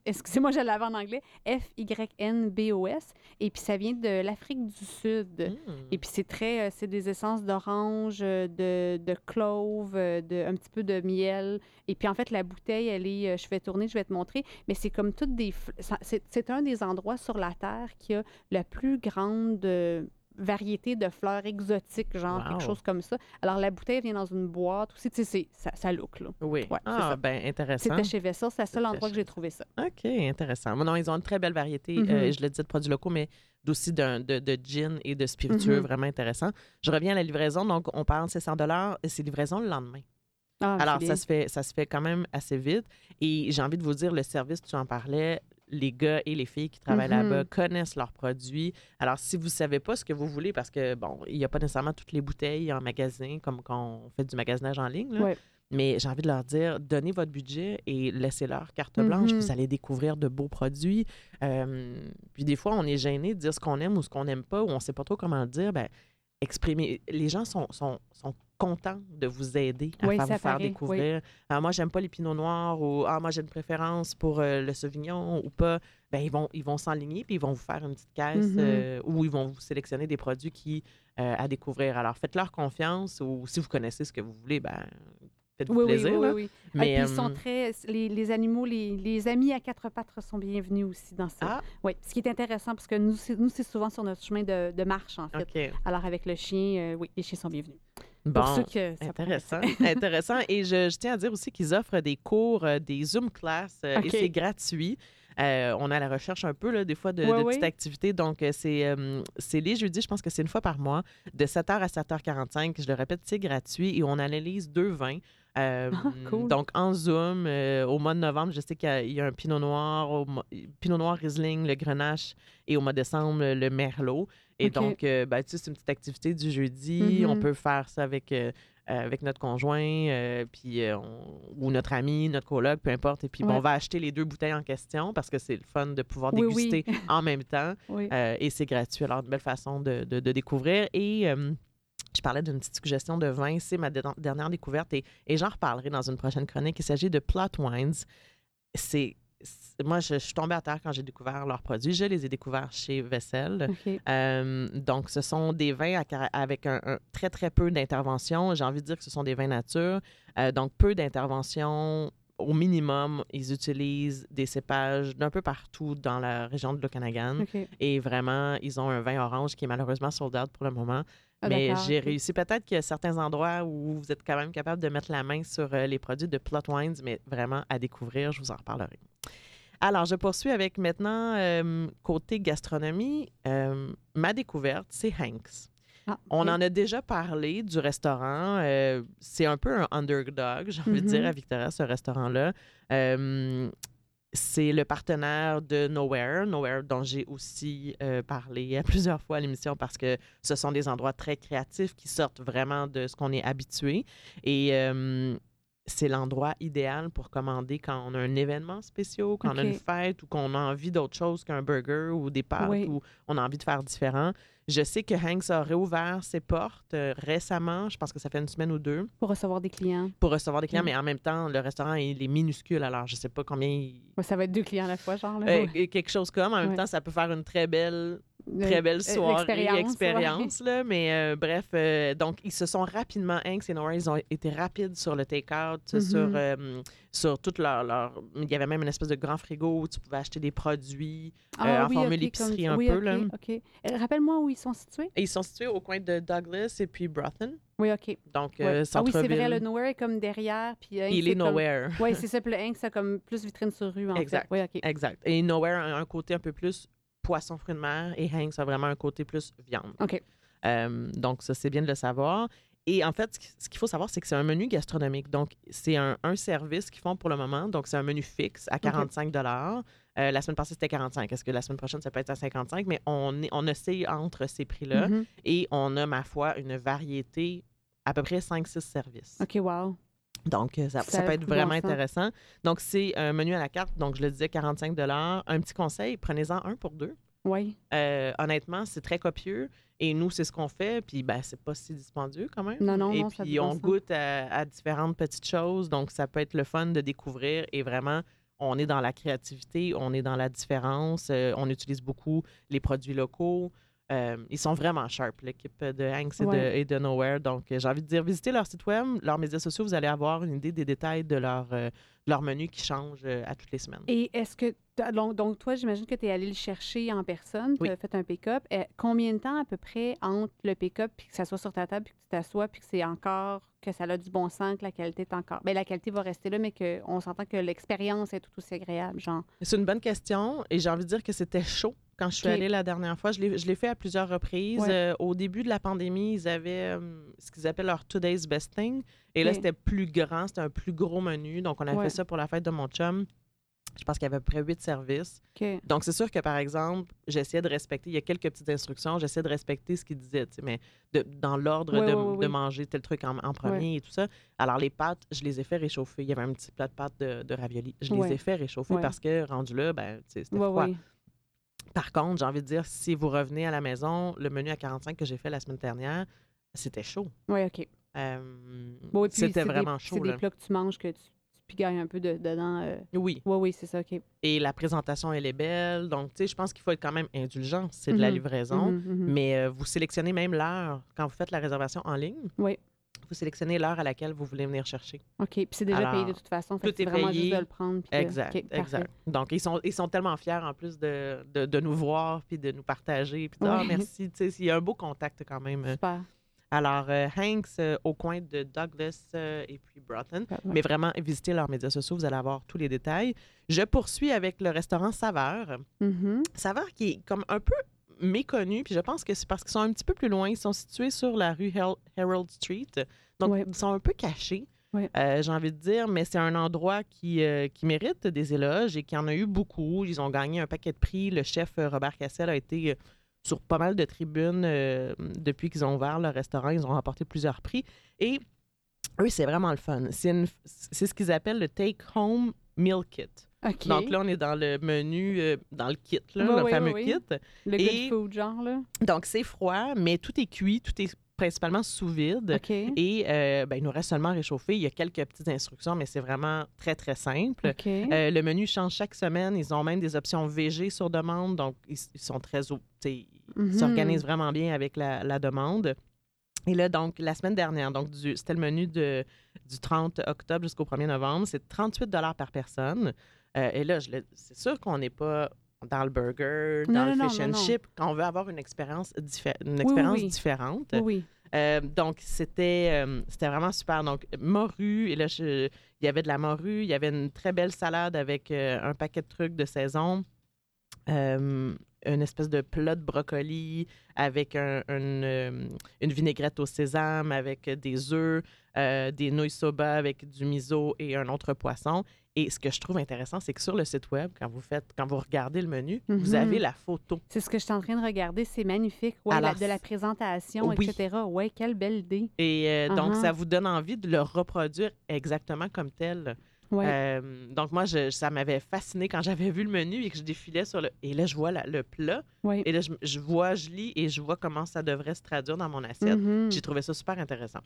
excusez-moi, je l'avais en anglais, F-Y-N-B-O-S, et puis ça vient de l'Afrique du Sud. Mm. Et puis c'est très, euh, c'est des essences d'orange, euh, de, de clove, euh, de, un petit peu de miel. Et puis en fait, la bouteille, elle est, je vais tourner, je vais te montrer, mais c'est comme toutes des, c'est un des endroits sur la Terre qui a la plus grande variété de fleurs exotiques, genre Wow. quelque chose comme ça. Alors la bouteille vient dans une boîte aussi, tu sais, c'est- ça, ça look là. Oui. Ouais, c'est ah, ça. ben intéressant. C'était chez Vessel, c'est le seul endroit que chez j'ai trouvé ça. OK, intéressant. Bon, non, ils ont une très belle variété, euh, je le dis, de produits locaux, mais aussi de, de gin et de spiritueux, Mhm. vraiment intéressant. Je reviens à la livraison. Donc, on parle, c'est 100 et c'est livraison le lendemain. Ah, Alors, ça se, fait, ça se fait quand même assez vite. Et j'ai envie de vous dire, le service, tu en parlais, les gars et les filles qui travaillent Mhm. là-bas connaissent leurs produits. Alors, si vous ne savez pas ce que vous voulez, parce que, bon, il n'y a pas nécessairement toutes les bouteilles en magasin, comme quand on fait du magasinage en ligne, là. Ouais. mais j'ai envie de leur dire, donnez votre budget et laissez-leur carte blanche. Mhm. Vous allez découvrir de beaux produits. Euh, puis des fois, on est gêné de dire ce qu'on aime ou ce qu'on n'aime pas, ou on ne sait pas trop comment le dire. Ben, exprimer. Les gens sont, sont, sont contents de vous aider à Oui, faire, vous faire paraît, oui. découvrir. Ah, moi, j'aime pas les pinots noirs ou ah, moi, j'ai une préférence pour euh, le sauvignon ou pas. Ben, ils vont ils vont s'enligner puis ils vont vous faire une petite caisse Mhm. euh, où ils vont vous sélectionner des produits qui euh, à découvrir. Alors, faites-leur confiance ou si vous connaissez ce que vous voulez, ben faites-vous Oui, plaisir. oui, oui, oui. Ah, Mais, puis ils sont très. Les, les animaux, les, les amis à quatre pattes sont bienvenus aussi dans ça. Ah, Oui, ce qui est intéressant parce que nous, c'est, souvent sur notre chemin de, de marche, en fait. Alors, avec le chien, euh, oui, les chiens sont bienvenus. Bon, Pour ceux que ça intéressant. intéressant. Et je, je tiens à dire aussi qu'ils offrent des cours, euh, des Zoom classes, euh, et c'est gratuit. Euh, on à la recherche un peu, là, des fois, de, Ouais, de ouais. petites activités. Donc, c'est les jeudis, je pense que c'est une fois par mois, de 7h à 7h45. Je le répète, c'est gratuit et on analyse deux vins. Euh, Ah, cool. Donc, en Zoom, euh, au mois de novembre, je sais qu'il y a- y, a un Pinot Noir, au Pinot Noir Riesling, le Grenache, et au mois de décembre, le Merlot. Et donc, euh, ben, tu sais, c'est une petite activité du jeudi. On Mhm. peut faire ça avec, euh, avec notre conjoint, euh, puis, on- ou notre ami, notre coloc, peu importe. Et puis, bon, on va acheter les deux bouteilles en question parce que c'est le fun de pouvoir Oui, oui. déguster en même temps. Oui. Et c'est gratuit. Alors, une belle façon de, de- de découvrir. Et je parlais d'une petite suggestion de vin. C'est ma dernière découverte et, et j'en reparlerai dans une prochaine chronique. Il s'agit de Plot Wines. C'est. Moi, je, je suis tombée à terre quand j'ai découvert leurs produits. Je les ai découverts chez Vessel. OK. Euh, donc, ce sont des vins à avec un, un très, très peu d'intervention. J'ai envie de dire que ce sont des vins nature. Euh, donc, peu d'intervention. Au minimum, ils utilisent des cépages d'un peu partout dans la région de l'Okanagan. OK. Et vraiment, ils ont un vin orange qui est malheureusement sold out pour le moment. Ah, mais j'ai réussi. Peut-être qu'il y a certains endroits où vous êtes quand même capable de mettre la main sur euh, les produits de Plot Wines, mais vraiment à découvrir, je vous en reparlerai. Alors, je poursuis avec maintenant, euh, côté gastronomie, euh, ma découverte, c'est Hanks. Ah, On en a déjà parlé du restaurant. euh, c'est un peu un underdog, j'ai envie de dire, Mhm. à Victoria, ce restaurant-là. Euh, c'est le partenaire de Nowhere, Nowhere dont j'ai aussi euh, parlé à plusieurs fois à l'émission parce que ce sont des endroits très créatifs qui sortent vraiment de ce qu'on est habitué. Et euh, c'est l'endroit idéal pour commander quand on a un événement spécial, quand on a une fête ou qu'on a envie d'autre chose qu'un burger ou des pâtes Oui. ou on a envie de faire différent. Je sais que Hanks a réouvert ses portes euh, récemment, je pense que ça fait une semaine ou deux, Pour recevoir des clients. pour recevoir des clients, Mm. mais en même temps, le restaurant, il est minuscule, alors je sais pas combien... il- Ouais, ça va être deux clients à la fois, genre. Là. euh, quelque chose comme. En même Ouais. temps, ça peut faire une très belle, très belle euh, soirée, expérience. là. Mais euh, bref, euh, donc, ils se sont rapidement, Hanks et Nora, ils ont été rapides sur le take-out, sur, euh, sur toute leur, leur- Il y avait même une espèce de grand frigo où tu pouvais acheter des produits euh, en formule Ah ok, épicerie comme- un oui, peu. ok, Là. OK. Rappelle-moi où ils sont situés? Et ils sont situés au coin de Douglas et puis Broughton. Oui, OK. Donc, Ouais. ah oui, c'est vrai, le Nowhere est comme derrière. Puis Il est comme- Nowhere. Oui, c'est ça. Puis le Hank, c'est comme plus vitrine sur rue, en Exact. fait. Oui, OK. Exact. Et Nowhere a un côté un peu plus poisson, fruits de mer et Hanks a vraiment un côté plus viande. OK. Euh, donc, ça, c'est bien de le savoir. Et en fait, ce qui- ce qu'il faut savoir, c'est que c'est un menu gastronomique. Donc, c'est un, un service qu'ils font pour le moment. Donc, c'est un menu fixe à 45 Euh, La semaine passée, c'était 45 Est-ce que la semaine prochaine, ça peut être à 55 Mais on, est, on oscille entre ces prix-là. Mhm. Et on a, ma foi, une variété, à peu près 5-6 services. OK, wow. Donc, euh, ça, Ça ça peut être vraiment bon intéressant. Donc, c'est un menu à la carte. Donc, je le disais, 45 Un petit conseil, prenez-en un pour deux. Oui. Euh, honnêtement, c'est très copieux. Et nous, c'est ce qu'on fait. Puis, ben, c'est pas si dispendieux quand même. Non, non, Et non, puis, on goûte à, à différentes petites choses. Donc, ça peut être le fun de découvrir. Et vraiment, on est dans la créativité, on est dans la différence. Euh, on utilise beaucoup les produits locaux. Euh, ils sont vraiment sharp, l'équipe de Hanks et, de, Ouais. et de Nowhere. Donc, euh, j'ai envie de dire, visitez leur site web, leurs médias sociaux, vous allez avoir une idée des détails de leur, euh, leur menu qui change euh, à toutes les semaines. Et est-ce que. Donc, donc, toi, j'imagine que tu es allé le chercher en personne, tu Oui. as fait un pick-up. Euh, combien de temps à peu près entre le pick-up puis que ça soit sur ta table puis que tu t'assois puis que c'est encore. que ça a du bon sens, que la qualité est encore. Bien, la qualité va rester là, mais qu'on s'entend que l'expérience est tout aussi agréable, genre? C'est une bonne question et j'ai envie de dire que c'était chaud quand je suis allée la dernière fois. Je l'ai je l'ai fait à plusieurs reprises. Ouais. Euh, au début de la pandémie, ils avaient euh, ce qu'ils appellent leur Today's Best Thing. Et là, c'était plus grand, c'était un plus gros menu. Donc, on a Ouais. fait ça pour la fête de mon chum. Je pense qu'il y avait à peu près huit services. Donc, c'est sûr que, par exemple, j'essayais de respecter, il y a quelques petites instructions, j'essayais de respecter ce qu'il disait, mais de- dans l'ordre de, manger tel truc en, en premier et tout ça. Alors, les pâtes, je les ai fait réchauffer. Il y avait un petit plat de pâtes de, de ravioli. Je les ai fait réchauffer parce que, rendu là, ben, c'était froid. Par contre, j'ai envie de dire, si vous revenez à la maison, le menu à 45 que j'ai fait la semaine dernière, c'était chaud. Ouais, OK. Euh, Bon, c'était c'est des- vraiment chaud. C'est des plats que tu manges que tu, tu pigailles un peu de- dedans. euh. Oui. Oui, oui, c'est ça, OK. Et la présentation, elle est belle. Donc, tu sais, je pense qu'il faut être quand même indulgent. C'est de la Mhm. livraison. Mhm, mhm. Mais euh, vous sélectionnez même l'heure. Quand vous faites la réservation en ligne, Oui. vous sélectionnez l'heure à laquelle vous voulez venir chercher. OK. Puis c'est déjà Alors, payé de toute façon. Fait tout c'est est vraiment payé. juste de le prendre. puis Exact, exact. Donc, ils sont, ils sont tellement fiers en plus de, de, de nous voir puis de nous partager. Puis de, ah, Ouais. merci. Tu sais, il y a un beau contact quand même. Super. Alors, euh, Hanks euh, au coin de Douglas euh, et puis Broughton. Ouais. Mais vraiment, visitez leurs médias sociaux, vous allez avoir tous les détails. Je poursuis avec le restaurant Saveur. Mhm. Saveur qui est comme un peu méconnu, puis je pense que c'est parce qu'ils sont un petit peu plus loin. Ils sont situés sur la rue Herald Street. Donc, Ouais. ils sont un peu cachés. Ouais. j'ai envie de dire, mais c'est un endroit qui, qui mérite des éloges et qui en a eu beaucoup. Ils ont gagné un paquet de prix. Le chef Robert Cassel a été sur pas mal de tribunes euh, depuis qu'ils ont ouvert le restaurant. Ils ont remporté plusieurs prix. Et eux, c'est vraiment le fun. C'est ce qu'ils appellent le take-home meal kit. Donc là, on est dans le menu, euh, dans le kit, là, le fameux kit. le et- good food, genre, là. Donc, c'est froid, mais tout est cuit, tout est principalement sous vide. OK. Et euh, ben, il nous reste seulement à réchauffer. Il y a quelques petites instructions, mais c'est vraiment très, très simple. Euh, le menu change chaque semaine. Ils ont même des options VG sur demande. Donc, ils, ils sont très... Ils Mhm. s'organisent vraiment bien avec la, la demande. Et là, donc, la semaine dernière, donc c'était le menu de, du 30 octobre jusqu'au 1er novembre. C'est 38 par personne. Euh, et là, c'est sûr qu'on n'est pas dans le burger, dans Non, le fish non, and chip, quand on veut avoir une expérience, diffé- une oui, expérience oui. différente. Oui. Euh, donc, c'était euh, c'était vraiment super. Donc, morue, et là, je- il y avait de la morue, il y avait une très belle salade avec euh, un paquet de trucs de saison, une espèce de plat de brocoli avec un- une, une vinaigrette au sésame, avec des œufs, euh, des nouilles soba avec du miso et un autre poisson. Et ce que je trouve intéressant, c'est que sur le site web, quand vous faites, quand vous regardez le menu, vous Mhm. avez la photo. C'est ce que je suis en train de regarder. C'est magnifique. Ouais, la- de la présentation, oui. etc. Ouais, quelle belle idée. Et euh, donc, Uh-huh. ça vous donne envie de le reproduire exactement comme tel. Ouais. Euh, donc, moi, je- ça m'avait fasciné quand j'avais vu le menu et que je défilais sur le. Et là, je vois la- le plat. ouais. Et là, je, je vois, je lis et je vois comment ça devrait se traduire dans mon assiette. Mhm. J'ai trouvé ça super intéressant.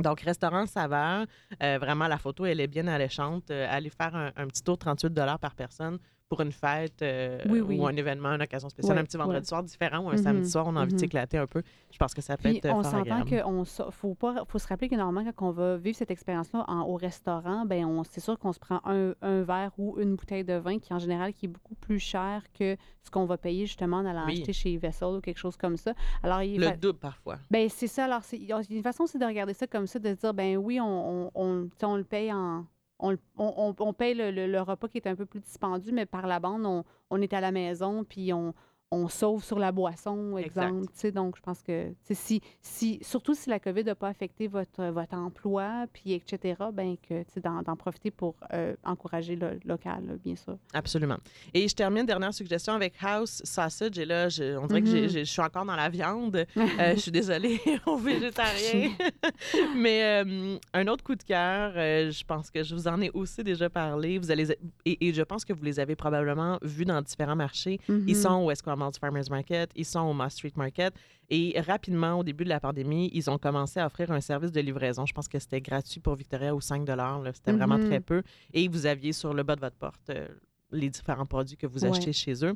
Donc, restaurant Saveur, euh, vraiment, la photo, elle est bien alléchante. Euh, allez faire un, petit tour 38 par personne pour une fête euh, Oui, oui. ou un événement, une occasion spéciale, Ouais, un petit vendredi ouais. soir différent ou un Mhm, samedi soir, on a envie de mhm. s'éclater un peu. Je pense que ça peut Puis être euh, on fort s'entend so- faut pas faut se rappeler que normalement quand on va vivre cette expérience-là en- au restaurant, ben on c'est sûr qu'on se prend un, un verre ou une bouteille de vin qui en général qui est beaucoup plus cher que ce qu'on va payer justement en allant Oui. acheter chez Vessel ou quelque chose comme ça. Alors il Le fa- double parfois. ben c'est ça. Alors c'est il y a une façon c'est de regarder ça comme ça, de se dire ben oui on on, on, on le paye en on, on, on- paye le, le- repas qui est un peu plus dispendieux, mais par la bande, on, on est à la maison, puis on, on sauve sur la boisson, exemple. Donc, je pense que si, si, surtout si la COVID n'a pas affecté votre, votre emploi, puis etc., ben que d'en profiter pour euh, encourager le local, là, bien sûr. Absolument. Et je termine, dernière suggestion, avec House Sausage. Et là, je- on dirait que Mhm. j'ai- je suis encore dans la viande. Euh, je suis désolée aux végétariens. Mais euh, un autre coup de cœur, je pense que je vous en ai aussi déjà parlé. Vous allez, et, et je pense que vous les avez probablement vus dans différents marchés. Ils Mhm. sont Esquimalt Farmers Market, ils sont au Moss Street Market. Et rapidement, au début de la pandémie, ils ont commencé à offrir un service de livraison. Je pense que c'était gratuit pour Victoria ou 5 là. C'était vraiment Mhm. très peu. Et vous aviez sur le bas de votre porte euh, les différents produits que vous Ouais. achetez chez eux.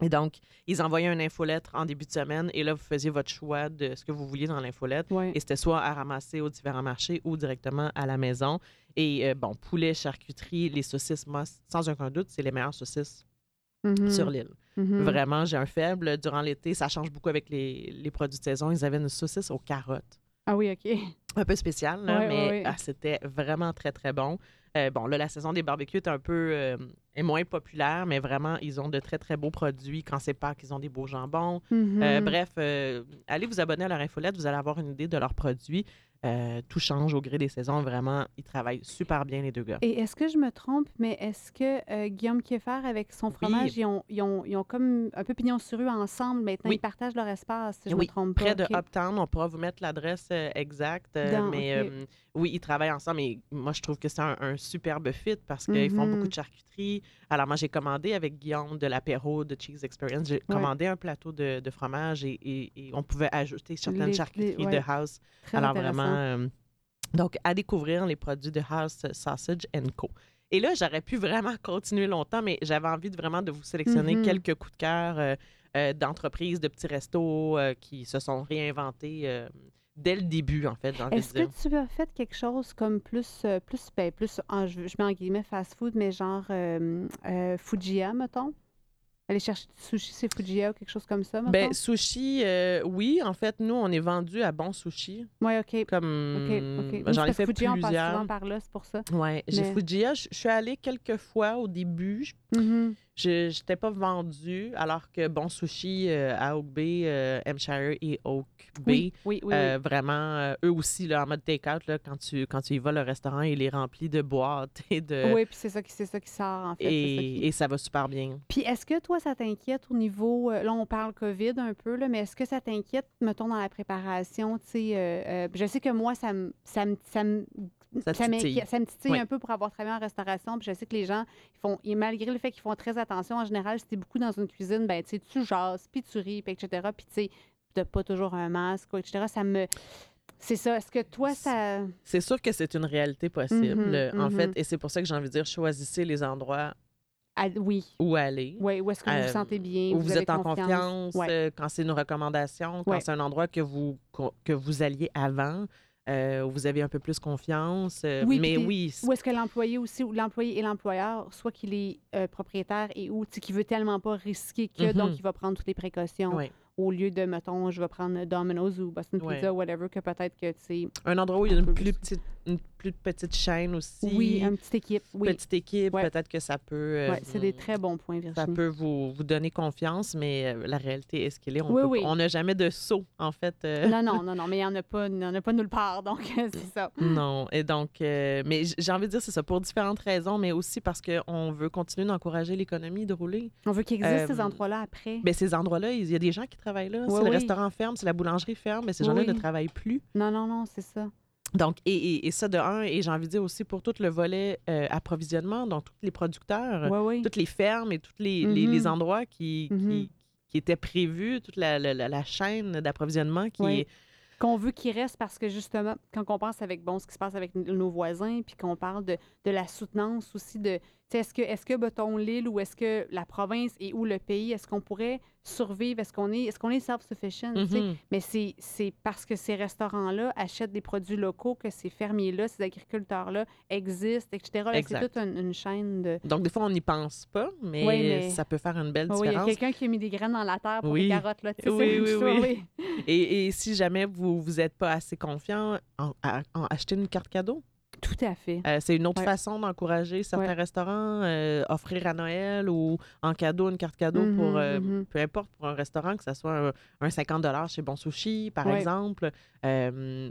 Et donc, ils envoyaient une infolettre en début de semaine et là, vous faisiez votre choix de ce que vous vouliez dans l'infolettre. Ouais. Et c'était soit à ramasser aux différents marchés ou directement à la maison. Et euh, bon, poulet, charcuterie, les saucisses, moi, sans aucun doute, c'est les meilleures saucisses Mhm. sur l'île. Mhm. Vraiment, j'ai un faible. Durant l'été, ça change beaucoup avec les, les produits de saison. Ils avaient une saucisse aux carottes. Ah oui, OK. Un peu spécial, là, Ouais, mais ouais, ouais. ah, c'était vraiment très, très bon. Euh, bon, là, la saison des barbecues est un peu euh, est moins populaire, mais vraiment, ils ont de très, très beaux produits. Quand c'est Pâques, ils ont des beaux jambons. Mhm. Euh, bref, euh, allez vous abonner à leur infolette, vous allez avoir une idée de leurs produits. Euh, tout change au gré des saisons. Vraiment, ils travaillent super bien, les deux gars. Et est-ce que je me trompe, mais est-ce que euh, Guillaume Kieffer, avec son fromage, ils, ont, ils, ont, ils ont comme un peu pignon sur rue ensemble. Maintenant, Oui. ils partagent leur espace, si je oui, me trompe pas. près de. Uptown, on pourra vous mettre l'adresse euh, exacte. Dans- mais oui, ils travaillent ensemble. Et moi, je trouve que c'est un, un superbe fit parce qu'ils font beaucoup de charcuterie. Alors, moi, j'ai commandé avec Guillaume de l'apéro de Cheese Experience. J'ai commandé un plateau de, de fromage et, et- et on pouvait ajouter certaines Les- les- charcuteries ouais. de House. Très Alors, intéressant. Vraiment, euh, donc, à découvrir les produits de House Sausage Co. Et là, j'aurais pu vraiment continuer longtemps, mais j'avais envie de vraiment de vous sélectionner Mhm. quelques coups de cœur euh, euh, d'entreprises, de petits restos qui se sont réinventés dès le début, en fait, Est-ce que tu as fait quelque chose comme plus, plus, ben, plus en- je, mets en guillemets fast-food, mais genre Fujiya, mettons? Aller chercher du sushi, c'est Fujiya ou quelque chose comme ça? Ben, sushi, euh, oui, en fait, nous, on est vendu à bon sushi. oui, OK. Comme OK, OK. Oui, j'en ai fait Fujiya, on passe plusieurs. souvent par là, c'est pour ça. Ouais, j'ai Fujiya. Je suis allée quelques fois au début. Je n'étais pas vendue, alors que Bon Sushi euh, à Oak Bay, euh, Hampshire et Oak Bay, Oui, oui, oui. euh, vraiment, euh, eux aussi, là, en mode take-out, quand, tu, quand tu y vas, le restaurant, il est rempli de boîtes et de... oui. puis c'est ça, qui- c'est ça qui sort, en fait. c'est ça qui- et, et ça va super bien. Puis est-ce que toi, ça t'inquiète au niveau. euh, là, on parle COVID un peu, là, mais est-ce que ça t'inquiète, mettons, dans la préparation? Tu sais, euh, je sais que moi, ça me. Ça me, ça me Ça titille. m'inquiète- ça me titille Oui. un peu pour avoir travaillé en restauration. Puis je sais que les gens, ils font, et malgré le fait qu'ils font très attention, en général, si t'es beaucoup dans une cuisine, ben, tu sais, tu jases, puis tu ris, puis etc. Puis tu sais, t'as pas toujours un masque, etc. Ça me. C'est ça. Est-ce que toi, ça. C'est sûr que c'est une réalité possible, Mhm, euh, en fait, et c'est pour ça que j'ai envie de dire, choisissez les endroits oui. où aller. Oui, où est-ce que vous Euh, vous sentez bien? où vous, êtes en confiance, Ouais. euh, quand c'est une recommandation, quand Ouais. c'est un endroit que vous, que vous alliez avant, euh, où vous avez un peu plus confiance. euh, Oui, mais puis oui, Ou est-ce que l'employé aussi, ou l'employé et l'employeur, soit qu'il est euh, propriétaire et ou qu'il veut tellement pas risquer que, Mhm. donc il va prendre toutes les précautions au lieu de, mettons, je vais prendre Domino's ou Boston. Pizza, whatever, que peut-être que, tu sais, un endroit où il y a une peu plus plus. petite, une plus petite chaîne aussi. oui, une petite équipe, oui. petite équipe, Ouais. peut-être que ça peut. euh, Ouais, c'est des très bons points, Ça Virginie. peut vous, vous donner confiance, mais euh, la réalité est ce qu'elle est. On Oui, oui. n'a jamais de saut, en fait. euh, Non, non, non, non, mais il n'y en a pas, y en a pas nulle part, donc c'est ça. Non, et donc, mais j'ai envie de dire, c'est ça, pour différentes raisons, mais aussi parce qu'on veut continuer d'encourager l'économie de rouler. On veut qu'il existe ces endroits-là après. Mais ces endroits-là, il y a des gens qui travaillent là. Oui, si le oui. restaurant ferme, si la boulangerie ferme, mais ces Oui, gens-là oui. ne travaillent plus. Non, non, non, c'est ça. Donc, et, et- et ça de un, et j'ai envie de dire aussi pour tout le volet euh, approvisionnement, donc tous les producteurs, oui. toutes les fermes et tous les, les- les Mhm. endroits qui, qui, qui étaient prévus, toute la, la- la- chaîne d'approvisionnement qui Oui. est qu'on veut qu'il reste parce que justement, quand on pense avec bon, ce qui se passe avec nos voisins, puis qu'on parle de, de la soutenance aussi de, est-ce que, est-ce que mettons l'île ou est-ce que la province et ou le pays, est-ce qu'on pourrait survivre, est-ce qu'on est, est-ce qu'on est self-sufficient? Mhm. Mais c'est, c'est parce que ces restaurants-là achètent des produits locaux, que ces fermiers-là, ces agriculteurs-là existent, etc. C'est toute une, une chaîne de... Donc, des fois, on n'y pense pas, mais, Oui, mais- ça peut faire une belle Ah oui, il y a différence. quelqu'un qui a mis des graines dans la terre pour Oui. les carottes, là. tu sais, Oui, oui, ça, oui. Et, et si jamais vous vous êtes pas assez confiant, en, en acheter une carte cadeau? Tout à fait. Euh, c'est une autre Ouais. façon d'encourager certains Ouais. restaurants, euh, offrir à Noël ou en cadeau une carte cadeau pour, Mhm, euh, mhm. peu importe, pour un restaurant, que ce soit un, un 50 chez Bon Sushi, par Ouais. exemple.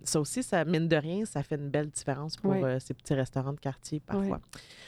Ça aussi, ça, mine de rien, ça fait une belle différence pour ces petits restaurants de quartier parfois.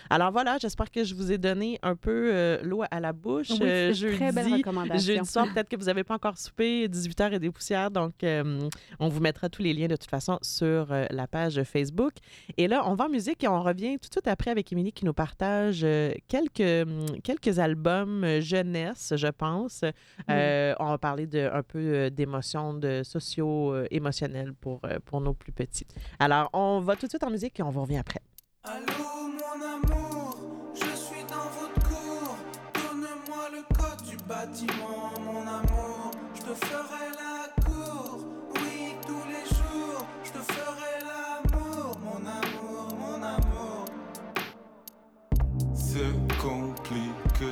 Alors voilà, j'espère que je vous ai donné un peu l'eau à la bouche. Oui, une très belle jeudi, recommandation. Jeudi soir, peut-être que vous n'avez pas encore soupé, 18h et des poussières. Donc, on vous mettra tous les liens de toute façon sur la page Facebook. Et là, on va en musique et on revient tout de suite après avec Émilie qui nous partage euh, quelques, hum, quelques albums euh, jeunesse, je pense. Euh, on va parler de, un peu d'émotions, de socio-émotionnels pour, pour nos plus petits. Alors, on va tout de suite en musique et on vous revient après. Allô mon amour, je suis dans votre cour. Donne-moi le code du bâtiment, mon amour. Je te ferai la C'est compliqué.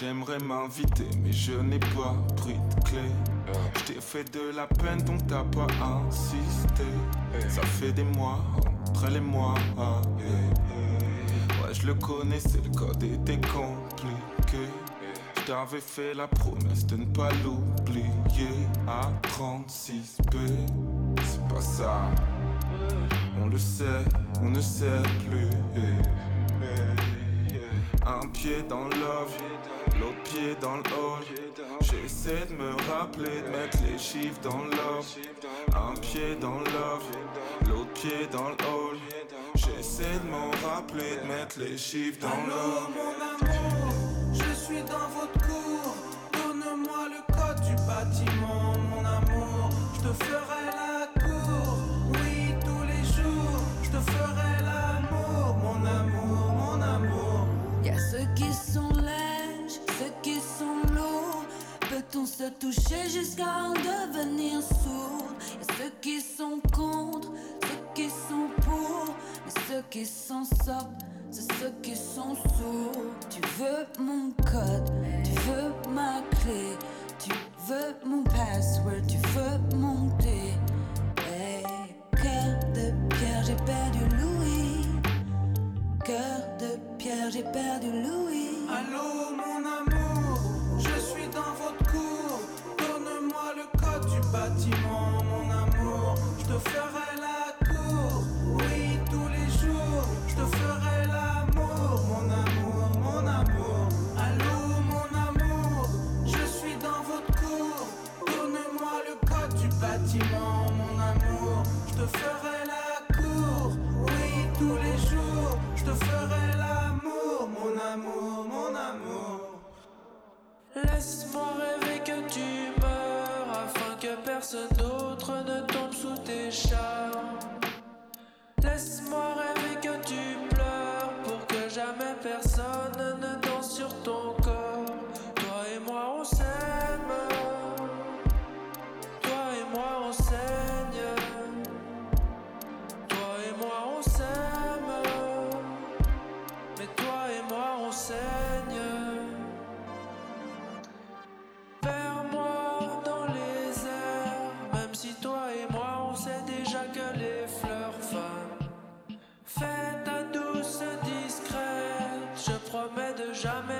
J'aimerais m'inviter, mais je n'ai pas pris de clé. Je t'ai fait de la peine, donc t'as pas insisté. Ça fait des mois, entre les mois. ah, yeah. Ouais, je le connaissais, le code était compliqué. Je t'avais fait la promesse de ne pas l'oublier. À 36B, c'est pas ça. On le sait, on ne sait plus. Un pied dans l'offre, l'autre pied dans le. J'essaie de me rappeler de mettre les chiffres dans l'offre. Un pied dans l'offre, l'autre pied dans le. J'essaie de m'en rappeler de mettre les chiffres dans l'offre. mon amour, je suis dans votre cour. Donne-moi le code du bâtiment, jusqu'à en devenir sourd a ceux qui sont contre, ceux qui sont pour. Mais ceux qui s'en sortent, c'est ceux qui sont sourds. Tu veux mon code, tu veux ma clé, tu veux mon password, tu veux monter. Hey, cœur de pierre, j'ai perdu Louis. Cœur de pierre, j'ai perdu Louis. Jamais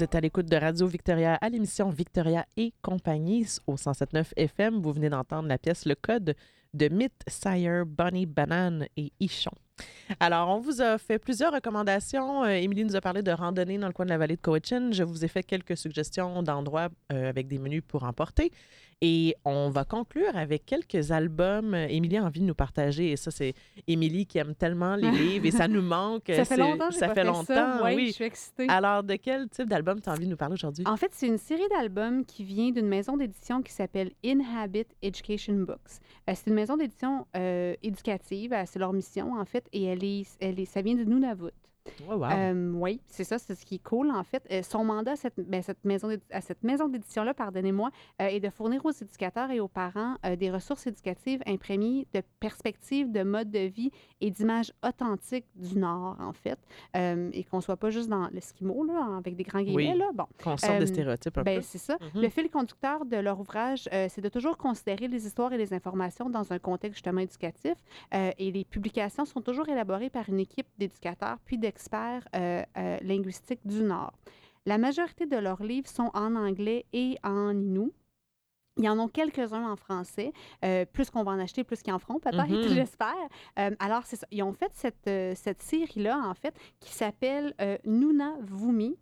Vous êtes à l'écoute de Radio Victoria à l'émission Victoria et compagnie au 107.9 FM. Vous venez d'entendre la pièce Le Code de Myth, Sire, Bonnie Banane et Ichon. Alors, on vous a fait plusieurs recommandations. Euh, Émilie nous a parlé de randonnée dans le coin de la vallée de Cowichan. Je vous ai fait quelques suggestions d'endroits euh, avec des menus pour emporter. Et on va conclure avec quelques albums. Émilie a envie de nous partager. Et ça, c'est Émilie qui aime tellement les livres et ça nous manque. Ça fait longtemps Ça pas fait longtemps, ça. Ouais, oui. Je suis excitée. Alors, de quel type d'album tu as envie de nous parler aujourd'hui? En fait, c'est une série d'albums qui vient d'une maison d'édition qui s'appelle Inhabit Education Books. Euh, c'est une maison d'édition euh, éducative, c'est leur mission en fait, et elle elle est, ça vient de Nunavut. Oh, wow. Euh, oui, c'est ça, c'est ce qui est cool en fait. Euh, son mandat à cette, ben, cette maison d'édi- à cette maison d'édition-là, pardonnez-moi, euh, est de fournir aux éducateurs et aux parents des ressources éducatives imprégnées de perspectives, de modes de vie et d'images authentiques du Nord en fait, et qu'on soit pas juste dans l'esquimau là, avec des grands guillemets Oui. là. Bon, Qu'on sorte des stéréotypes un ben, peu. c'est ça. Mhm. Le fil conducteur de leur ouvrage, c'est de toujours considérer les histoires et les informations dans un contexte justement éducatif. Et les publications sont toujours élaborées par une équipe d'éducateurs puis d'experts euh, euh, linguistiques du Nord. La majorité de leurs livres sont en anglais et en inou. Il y en a quelques-uns en français. Euh, plus qu'on va en acheter, plus qu'ils en feront, peut-être, Mhm. j'espère. Euh, alors, c'est ça. Ils ont fait cette, euh, cette série-là, en fait, qui s'appelle Nuna Vumi,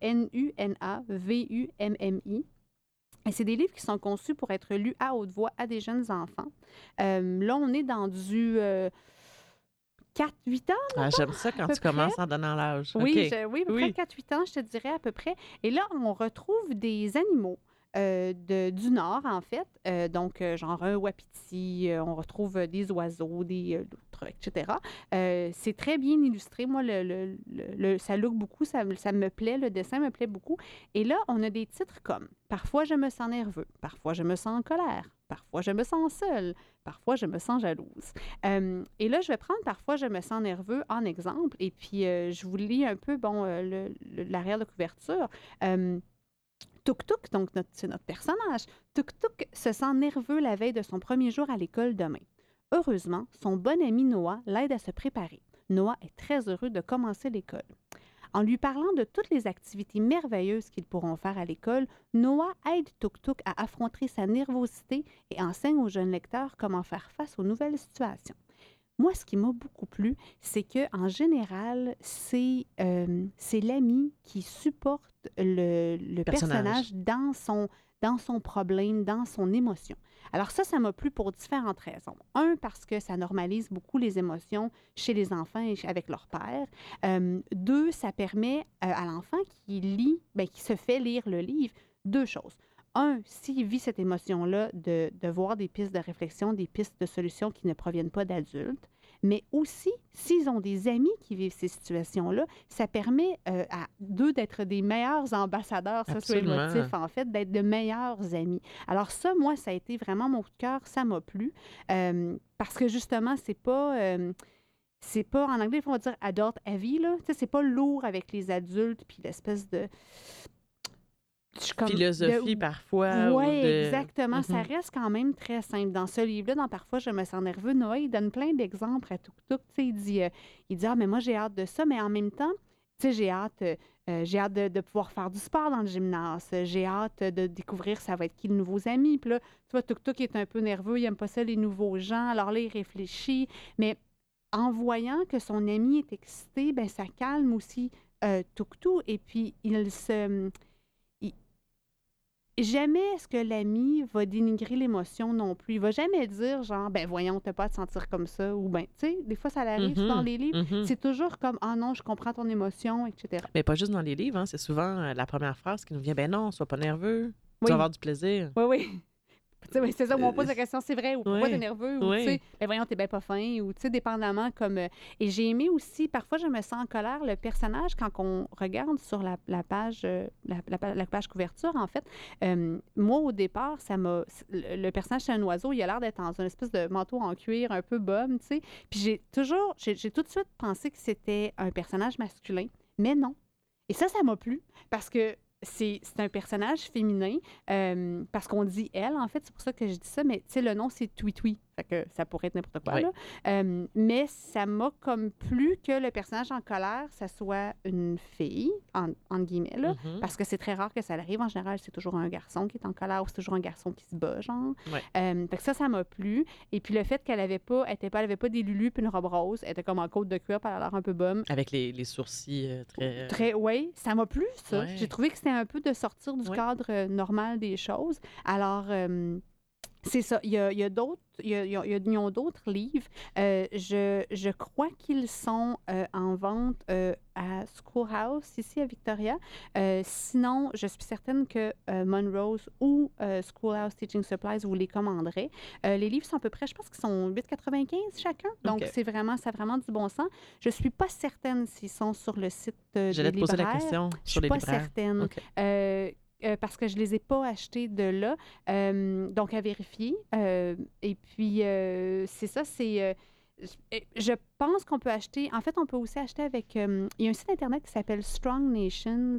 N-U-N-A-V-U-M-M-I. Et c'est des livres qui sont conçus pour être lus à haute voix à des jeunes enfants. Là, on est dans du 4-8 ans. Ah, J'aime ça quand tu commences en donnant l'âge. Oui, je- oui, à peu Oui. près 4-8 ans, je te dirais à peu près. Et là, on retrouve des animaux. euh, de, du Nord, en fait. Euh, donc, euh, genre un wapiti, on retrouve des oiseaux, des loutres, etc. C'est très bien illustré. Moi, le, le- le- le- ça look beaucoup, ça, me- ça me plaît, le dessin me plaît beaucoup. Et là, on a des titres comme Parfois je me sens nerveux, parfois je me sens en colère, parfois je me sens seule, parfois je me sens jalouse. Et là, je vais prendre Parfois je me sens nerveux en exemple. Et puis, euh, je vous lis un peu, bon, euh, l'arrière de couverture. Tuk Tuk, donc c'est notre personnage, Tuk Tuk se sent nerveux la veille de son premier jour à l'école demain. Heureusement, son bon ami Noah l'aide à se préparer. Noah est très heureux de commencer l'école. En lui parlant de toutes les activités merveilleuses qu'ils pourront faire à l'école, Noah aide Tuk Tuk à affronter sa nervosité et enseigne aux jeunes lecteurs comment faire face aux nouvelles situations. Moi, ce qui m'a beaucoup plu, c'est que en général, c'est euh, l'ami qui supporte le, le Personnage. personnage dans son, dans son problème, dans son émotion. Alors ça, ça m'a plu pour différentes raisons. Un, parce que ça normalise beaucoup les émotions chez les enfants et avec leur père. Euh, deux, ça permet euh, à l'enfant qui lit, ben, qui se fait lire le livre, deux choses. Un, s'il vit cette émotion-là, de, de voir des pistes de réflexion, des pistes de solutions qui ne proviennent pas d'adultes. Mais aussi, s'ils ont des amis qui vivent ces situations-là, ça permet euh, à d'eux d'être des meilleurs ambassadeurs Absolument. socio-émotifs, en fait, d'être de meilleurs amis. Alors ça, moi, ça a été vraiment mon coup de cœur, ça m'a plu. Euh, parce que justement, c'est pas... euh, c'est pas, en anglais, on va dire adult heavy, là. Tu sais, c'est pas lourd avec les adultes, puis l'espèce de... comme- Philosophie de- parfois. ou oui, de- exactement. Ça Mhm. reste quand même très simple. Dans ce livre-là, dans Parfois, je me sens nerveux, Noah, il donne plein d'exemples à tout tout. Il dit, euh, il dit, ah, mais moi, j'ai hâte de ça, mais en même temps, tu sais, j'ai hâte, euh, euh, j'ai hâte de, de pouvoir faire du sport dans le gymnase. J'ai hâte de découvrir ça va être qui de nouveaux amis. Puis là, tu vois, est un peu nerveux, il aime pas ça, les nouveaux gens. Alors là, il réfléchit. Mais en voyant que son ami est excité, ben ça calme aussi euh. Et puis, il se... Jamais est-ce que l'ami va dénigrer l'émotion non plus. Il va jamais dire genre, ben voyons, t'as pas à te sentir comme ça. Ou ben, tu sais, des fois, ça arrive Mhm, dans les livres. mhm. C'est toujours comme, ah non, je comprends ton émotion, etc. Mais pas juste dans les livres, hein, c'est souvent euh, la première phrase qui nous vient Ben non, sois pas nerveux, tu vas avoir du plaisir. Oui, oui. C'est ça où on pose la question, c'est vrai, ou pourquoi Oui, t'es nerveux, ou oui. tu sais, ben voyons, t'es bien pas fin, ou tu sais, dépendamment comme. euh, Et j'ai aimé aussi, parfois, je me sens en colère, le personnage, quand on regarde sur la, la page, euh, la, la pa- la page couverture, en fait, euh, moi, au départ, ça m'a. Le, le personnage, c'est un oiseau, il a l'air d'être dans une espèce de manteau en cuir un peu bum, tu sais. Puis j'ai toujours, j'ai tout de suite pensé que c'était un personnage masculin, mais non. Et ça, ça m'a plu, parce que c'est un personnage féminin, euh, parce qu'on dit elle, en fait, c'est pour ça que je dis ça, mais tu sais, le nom, c'est Tweet Tweet. Fait que ça pourrait être n'importe quoi. Oui. là. Euh, mais ça m'a comme plu que le personnage en colère, ça soit une fille, en, entre guillemets, là, Mhm. parce que c'est très rare que ça arrive. En général, c'est toujours un garçon qui est en colère ou c'est toujours un garçon qui se bat, genre. Euh, fait que ça, ça m'a plu. Et puis le fait qu'elle avait pas, elle était pas, elle avait pas des lulus puis une robe rose, elle était comme en côte de cuir, elle a l'air un peu bum. Avec les, les sourcils euh, très. Très, oui, ça m'a plu, ça. Ouais. J'ai trouvé que c'était un peu de sortir du Ouais. cadre normal des choses. Alors, c'est ça. Il y a, il y a d'autres. Il y a, il y a- d'autres livres. Euh, je, je crois qu'ils sont euh, en vente euh, à Schoolhouse, ici à Victoria. Sinon, je suis certaine que Monrose ou Schoolhouse Teaching Supplies vous les commanderez. Les livres sont à peu près, je pense qu'ils sont 8,95 chacun. Donc, c'est vraiment, ça a vraiment du bon sens. Je suis pas certaine s'ils sont sur le site J'allais des te poser la question Je sur suis les pas libraires. certaine. OK. Euh, parce que je les ai pas achetés de là. Euh, donc, à vérifier. Euh, et puis, c'est ça, c'est... je- pense qu'on peut acheter... En fait, on peut aussi acheter avec... il y a un site Internet qui s'appelle Strong Nations,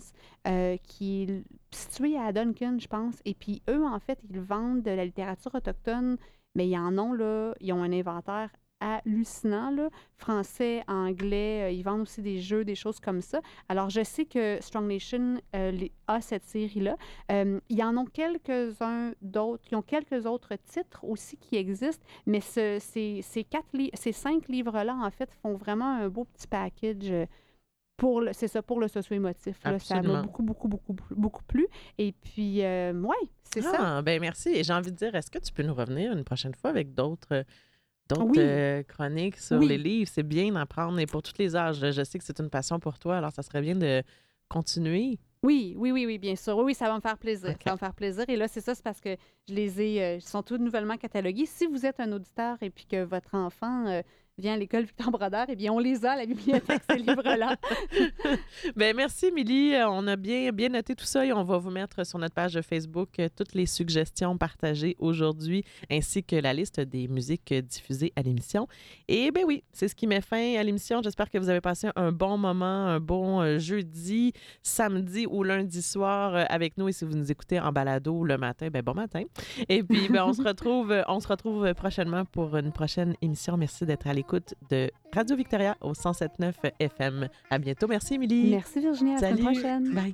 qui est situé à Duncan, je pense. Et puis, eux, en fait, ils vendent de la littérature autochtone, mais ils en ont, là... Ils ont un inventaire hallucinant, là. Français, anglais, euh, ils vendent aussi des jeux, des choses comme ça. Alors, je sais que Strong Nation euh, les- a cette série-là. Euh, il y en ont quelques-uns d'autres. Ils ont quelques autres titres aussi qui existent, mais ce- ces, ces, quatre li- ces cinq livres-là, en fait, font vraiment un beau petit package. euh, Pour le, c'est ça, pour le socio-émotif. Ça m'a beaucoup, beaucoup, beaucoup, beaucoup plu. Et puis, euh, ouais, c'est ça. Ah, ben merci. Et j'ai envie de dire, est-ce que tu peux nous revenir une prochaine fois avec d'autres d'autres Oui. euh, chroniques sur Oui. les livres? C'est bien d'en prendre et pour tous les âges. Je sais que c'est une passion pour toi, alors ça serait bien de continuer. Oui, oui, oui, oui, bien sûr. Oui, ça va me faire plaisir. Ça va me faire plaisir. Et là, c'est ça, c'est parce que je les ai, euh, ils sont tous nouvellement catalogués. Si vous êtes un auditeur et puis que votre enfant euh, vient à l'école Victor Brodeur, eh bien, on les a à la bibliothèque, ces livres-là. Ben merci, Émilie. Euh, On a bien, bien noté tout ça et on va vous mettre sur notre page Facebook euh, toutes les suggestions partagées aujourd'hui ainsi que la liste des musiques diffusées à l'émission. Et ben oui, c'est ce qui met fin à l'émission. J'espère que vous avez passé un bon moment, un bon euh, jeudi, samedi ou lundi soir avec nous. Et si vous nous écoutez en balado le matin, ben bon matin. Et puis, ben, on se retrouve, on se retrouve prochainement pour une prochaine émission. Merci d'être à l'écoute de Radio Victoria au 107.9 FM. À bientôt. Merci, Émilie. Merci, Virginie. À la Salut. prochaine. Bye.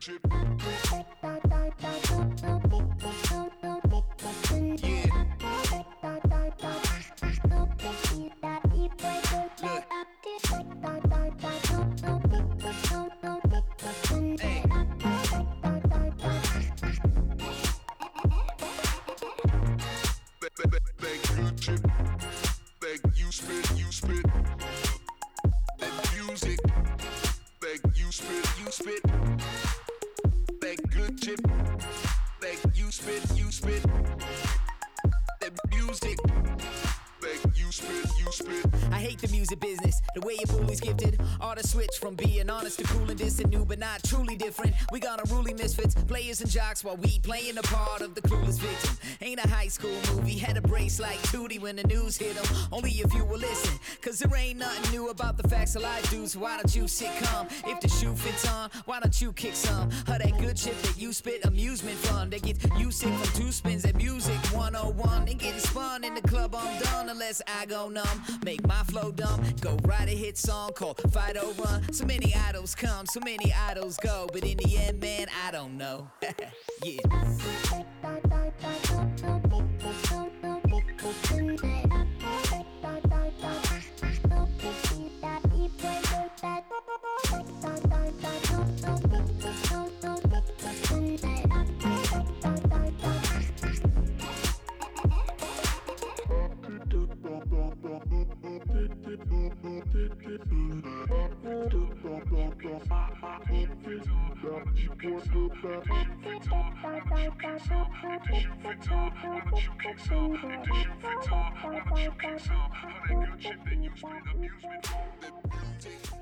All the switch from being honest to cool and distant, new but not truly different. We got unruly misfits, players and jocks while we playing the part of the clueless victim. Ain't a high school movie, had a brace like Tootie when the news hit 'em. Only if you will listen, cause there ain't nothing new about the facts of life, dudes. Why don't you sit calm? If the shoe fits on, why don't you kick some? of that good shit that you spit, amusement fun. They get you sick from two spins at music 101. And getting spun in the club, I'm done unless I go numb. Make my flow dumb, go write a hit song called Fight oh or Run. So many idols come, so many idols go. But in the end, man, I don't know. yeah. That music.